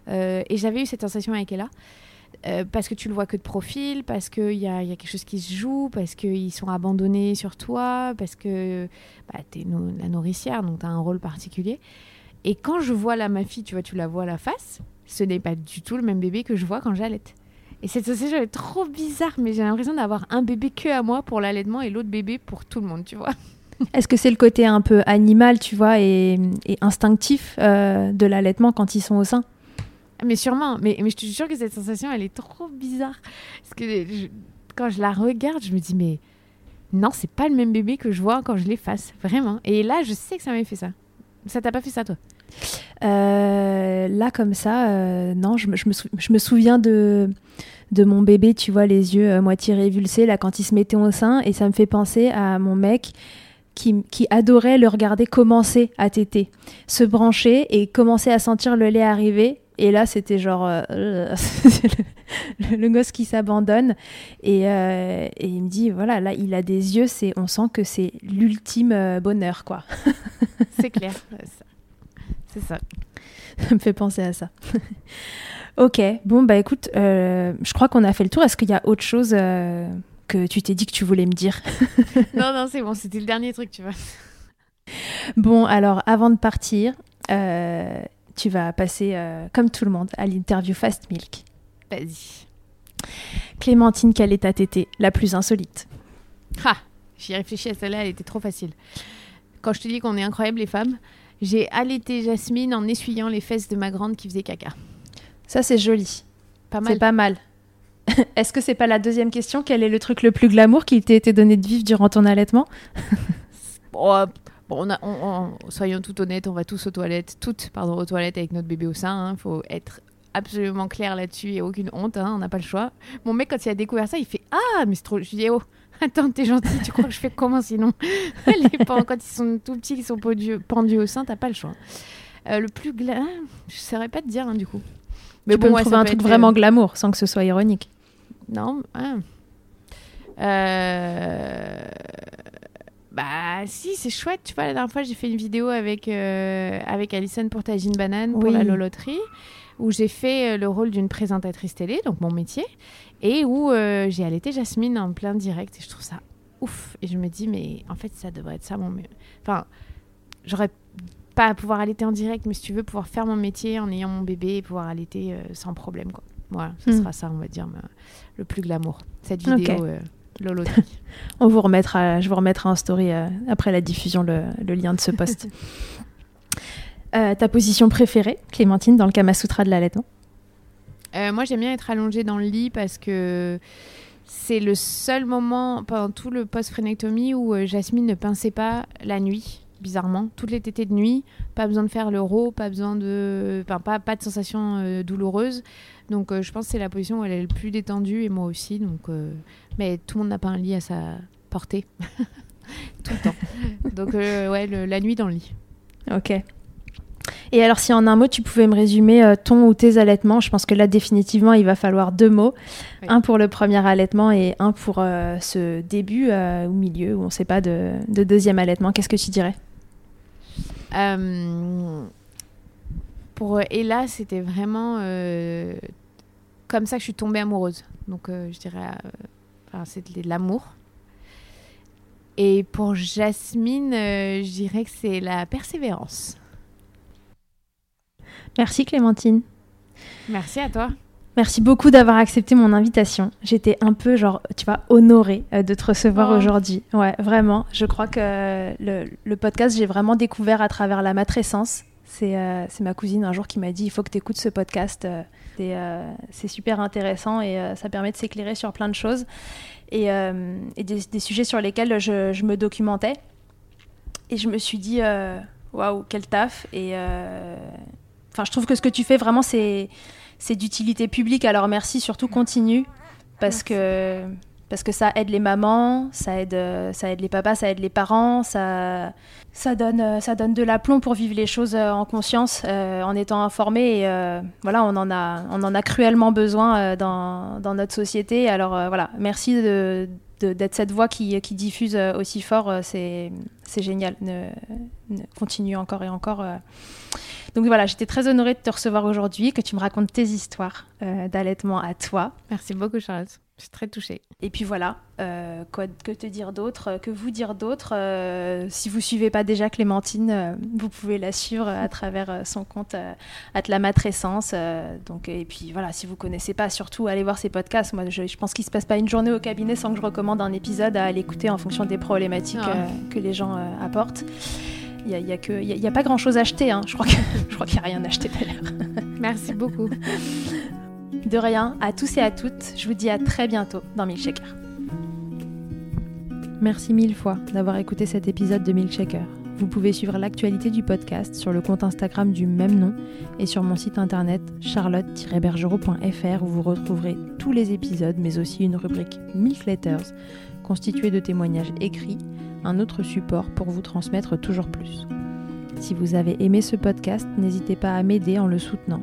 B: euh, et j'avais eu cette sensation avec Ella. Euh, parce que tu le vois que de profil, parce qu'il y a, y a quelque chose qui se joue, parce qu'ils sont abandonnés sur toi, parce que bah, tu es la nourricière, donc tu as un rôle particulier. Et quand je vois là ma fille, tu vois, tu la vois à la face, ce n'est pas du tout le même bébé que je vois quand j'allaite. Et cette sensation est trop bizarre, mais j'ai l'impression d'avoir un bébé que à moi pour l'allaitement et l'autre bébé pour tout le monde, tu vois. [LAUGHS]
A: Est-ce que c'est le côté un peu animal, tu vois, et, et instinctif euh, de l'allaitement quand ils sont au sein?
B: Mais sûrement, mais, mais je te jure que cette sensation, elle est trop bizarre. Parce que quand je la regarde, je me dis, mais non, c'est pas le même bébé que je vois quand je l'efface, vraiment. Et là, je sais que ça m'a fait ça. Ça t'a pas fait ça, toi?
A: Euh, Là, comme ça, euh, non, je me, je me souviens de, de mon bébé, tu vois, les yeux euh, moitié révulsés, là, quand il se mettait au sein, et ça me fait penser à mon mec qui, qui adorait le regarder commencer à téter, se brancher et commencer à sentir le lait arriver. Et là, c'était genre euh, [LAUGHS] le, le gosse qui s'abandonne. Et, euh, et il me dit, voilà, là, il a des yeux, c'est, on sent que c'est l'ultime euh, bonheur, quoi. [LAUGHS]
B: C'est clair. c'est ça.
A: Ça me fait penser à ça. [LAUGHS] ok, bon, bah écoute, euh, je crois qu'on a fait le tour. Est-ce qu'il y a autre chose que tu t'es dit que tu voulais me dire?
B: Non, non, c'est bon, c'était le dernier truc, tu vois.
A: Bon, alors avant de partir, euh, tu vas passer, euh, comme tout le monde, à l'interview Fast Milk.
B: Vas-y.
A: Clémentine, quelle est ta tétée la plus insolite?
B: Ha J'y réfléchis à celle-là, elle était trop facile. Quand je te dis qu'on est incroyables les femmes, j'ai allaité Jasmine en essuyant les fesses de ma grande qui faisait caca.
A: Ça, c'est joli.
B: Pas
A: C'est
B: mal.
A: pas mal. [LAUGHS] Est-ce que c'est pas la deuxième question? Quel est le truc le plus glamour qui t'a été donné de vivre durant ton allaitement?
B: Euh, bon, on a- on- on- soyons tout honnêtes, on va tous aux toilettes, toutes pardon, aux toilettes avec notre bébé au sein. Il faut être absolument clair là-dessus et aucune honte, hein, on n'a pas le choix. Mon mec, quand il a découvert ça, il fait Ah, mais c'est trop. Je lui dis Oh, attends, t'es gentil, tu crois que je fais comment sinon [LAUGHS] Les parents, quand ils sont tout petits, ils sont pendus, pendus au sein, t'as pas le choix. Euh, le plus gla... Je saurais pas te dire, hein, du coup.
A: Tu peux me
B: ouais,
A: trouver un truc
B: être, euh,
A: vraiment glamour sans que ce soit ironique.
B: Non. ah. Euh, Bah si, c'est chouette. Tu vois, la dernière fois, j'ai fait une vidéo avec, euh, avec Alison pour Tagine Banane pour
A: Oui.
B: la loloterie, où j'ai fait euh, le rôle d'une présentatrice télé, donc mon métier, et où euh, j'ai allaité Jasmine en plein direct. Et je trouve ça ouf. Et je me dis, mais en fait, ça devrait être ça mon... Enfin, j'aurais pas à pouvoir allaiter en direct, mais si tu veux, pouvoir faire mon métier en ayant mon bébé et pouvoir allaiter euh, sans problème, quoi. Voilà, ce
A: Mm.
B: sera ça, on va dire, le plus glamour. Cette vidéo loloterie. [LAUGHS]
A: On vous remettra, je vous remettrai en story euh, après la diffusion le, le lien de ce post. [LAUGHS] Euh, ta position préférée, Clémentine, dans le Kama Sutra de l'allaitement?
B: Euh, moi, j'aime bien être allongée dans le lit parce que c'est le seul moment pendant tout le post-phrénectomie où euh, Jasmine ne pinçait pas la nuit, bizarrement. Toutes les tétées de nuit, pas besoin de faire l'euro, pas besoin de. Enfin, pas, pas de sensation douloureuse. Donc, euh, je pense que c'est la position où elle est le plus détendue et moi aussi. Donc, euh, Mais tout le monde n'a pas un lit à sa portée. [LAUGHS] tout le temps. Donc, euh, ouais, le- la nuit dans le lit.
A: Ok. Et alors, si en un mot, tu pouvais me résumer ton ou tes allaitements, je pense que là, définitivement, il va falloir deux mots.
B: Oui.
A: Un pour le premier allaitement et un pour ce début ou milieu, où on ne sait pas, de, de deuxième allaitement. Qu'est-ce que tu dirais?
B: Pour euh, Ella, c'était vraiment euh, comme ça que je suis tombée amoureuse. Donc, euh, je dirais, enfin, c'était de l'amour. Et pour Jasmine, je dirais que c'est la persévérance.
A: Merci, Clémentine.
B: Merci à toi.
A: Merci beaucoup d'avoir accepté mon invitation. J'étais un peu, genre, tu vois, honorée de te recevoir
B: Oh.
A: aujourd'hui. Ouais, vraiment. Je crois que le, le podcast, j'ai vraiment découvert à travers la matrescence. C'est euh, ma cousine un jour qui m'a dit il faut que tu écoutes ce podcast. euh, C'est euh, super intéressant et euh, ça permet de s'éclairer sur plein de choses et, euh, des, sujets sur lesquels je, je me documentais. Et je me suis dit waouh, quel taf. Et enfin, je trouve que ce que tu fais vraiment, c'est c'est d'utilité publique. Alors merci, surtout continue parce que
C: parce que ça aide les mamans, ça aide, ça aide les papas, ça aide les parents, ça, ça donne, ça donne de l'aplomb pour vivre les choses en conscience, en étant informé. Et voilà, on en a, on en a cruellement besoin dans, dans notre société. Alors voilà, merci de d'être cette voix qui, qui, diffuse euh, aussi fort, euh, c'est génial. Continue encore et encore. Euh. Donc voilà, j'étais très honorée de te recevoir aujourd'hui, que tu me racontes tes histoires d'allaitement à toi.
B: Merci beaucoup, Charlotte. Je suis très touchée.
C: Et puis voilà, euh, quoi, que te dire d'autre euh, Que vous dire d'autre euh, Si vous suivez pas déjà Clémentine, vous pouvez la suivre à travers son compte à la matrescence. donc, et puis voilà, si vous connaissez pas, surtout allez voir ses podcasts. Moi, je, pense qu'il se passe pas une journée au cabinet sans que je recommande un épisode à l'écouter en fonction des problématiques ah. que les gens apportent. Il n'y a, a, a, pas grand chose à acheter. Hein. Je crois [LAUGHS] qu'il n'y a rien à acheter d'ailleurs.
B: Merci beaucoup. [LAUGHS]
C: De rien, à tous et à toutes, je vous dis à très bientôt dans Milkshaker. Merci mille fois d'avoir écouté cet épisode de Milkshaker. Vous pouvez suivre l'actualité du podcast sur le compte Instagram du même nom et sur mon site internet charlotte-bergerot.fr où vous retrouverez tous les épisodes mais aussi une rubrique Milk Letters constituée de témoignages écrits, un autre support pour vous transmettre toujours plus. Si vous avez aimé ce podcast, n'hésitez pas à m'aider en le soutenant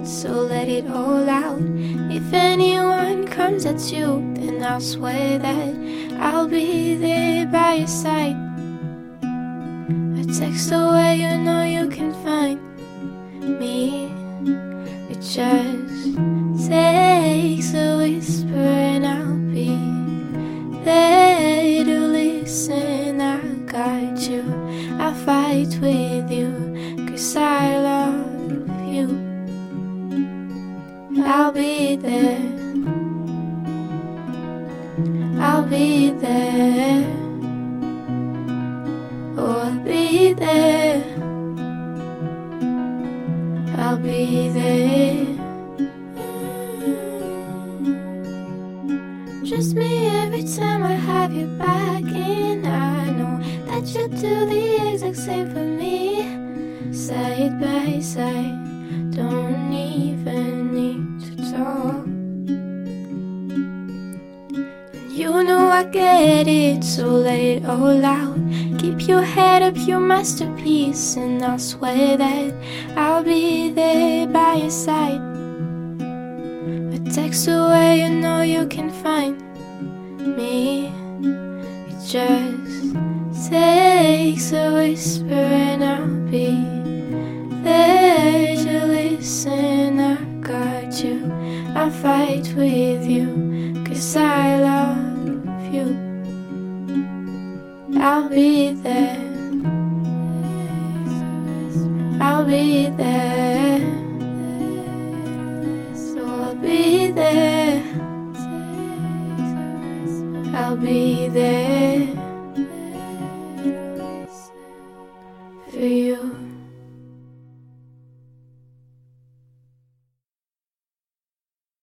C: It, so let it all out. If anyone comes at you, then I'll swear that I'll be there by your side. A text away, you know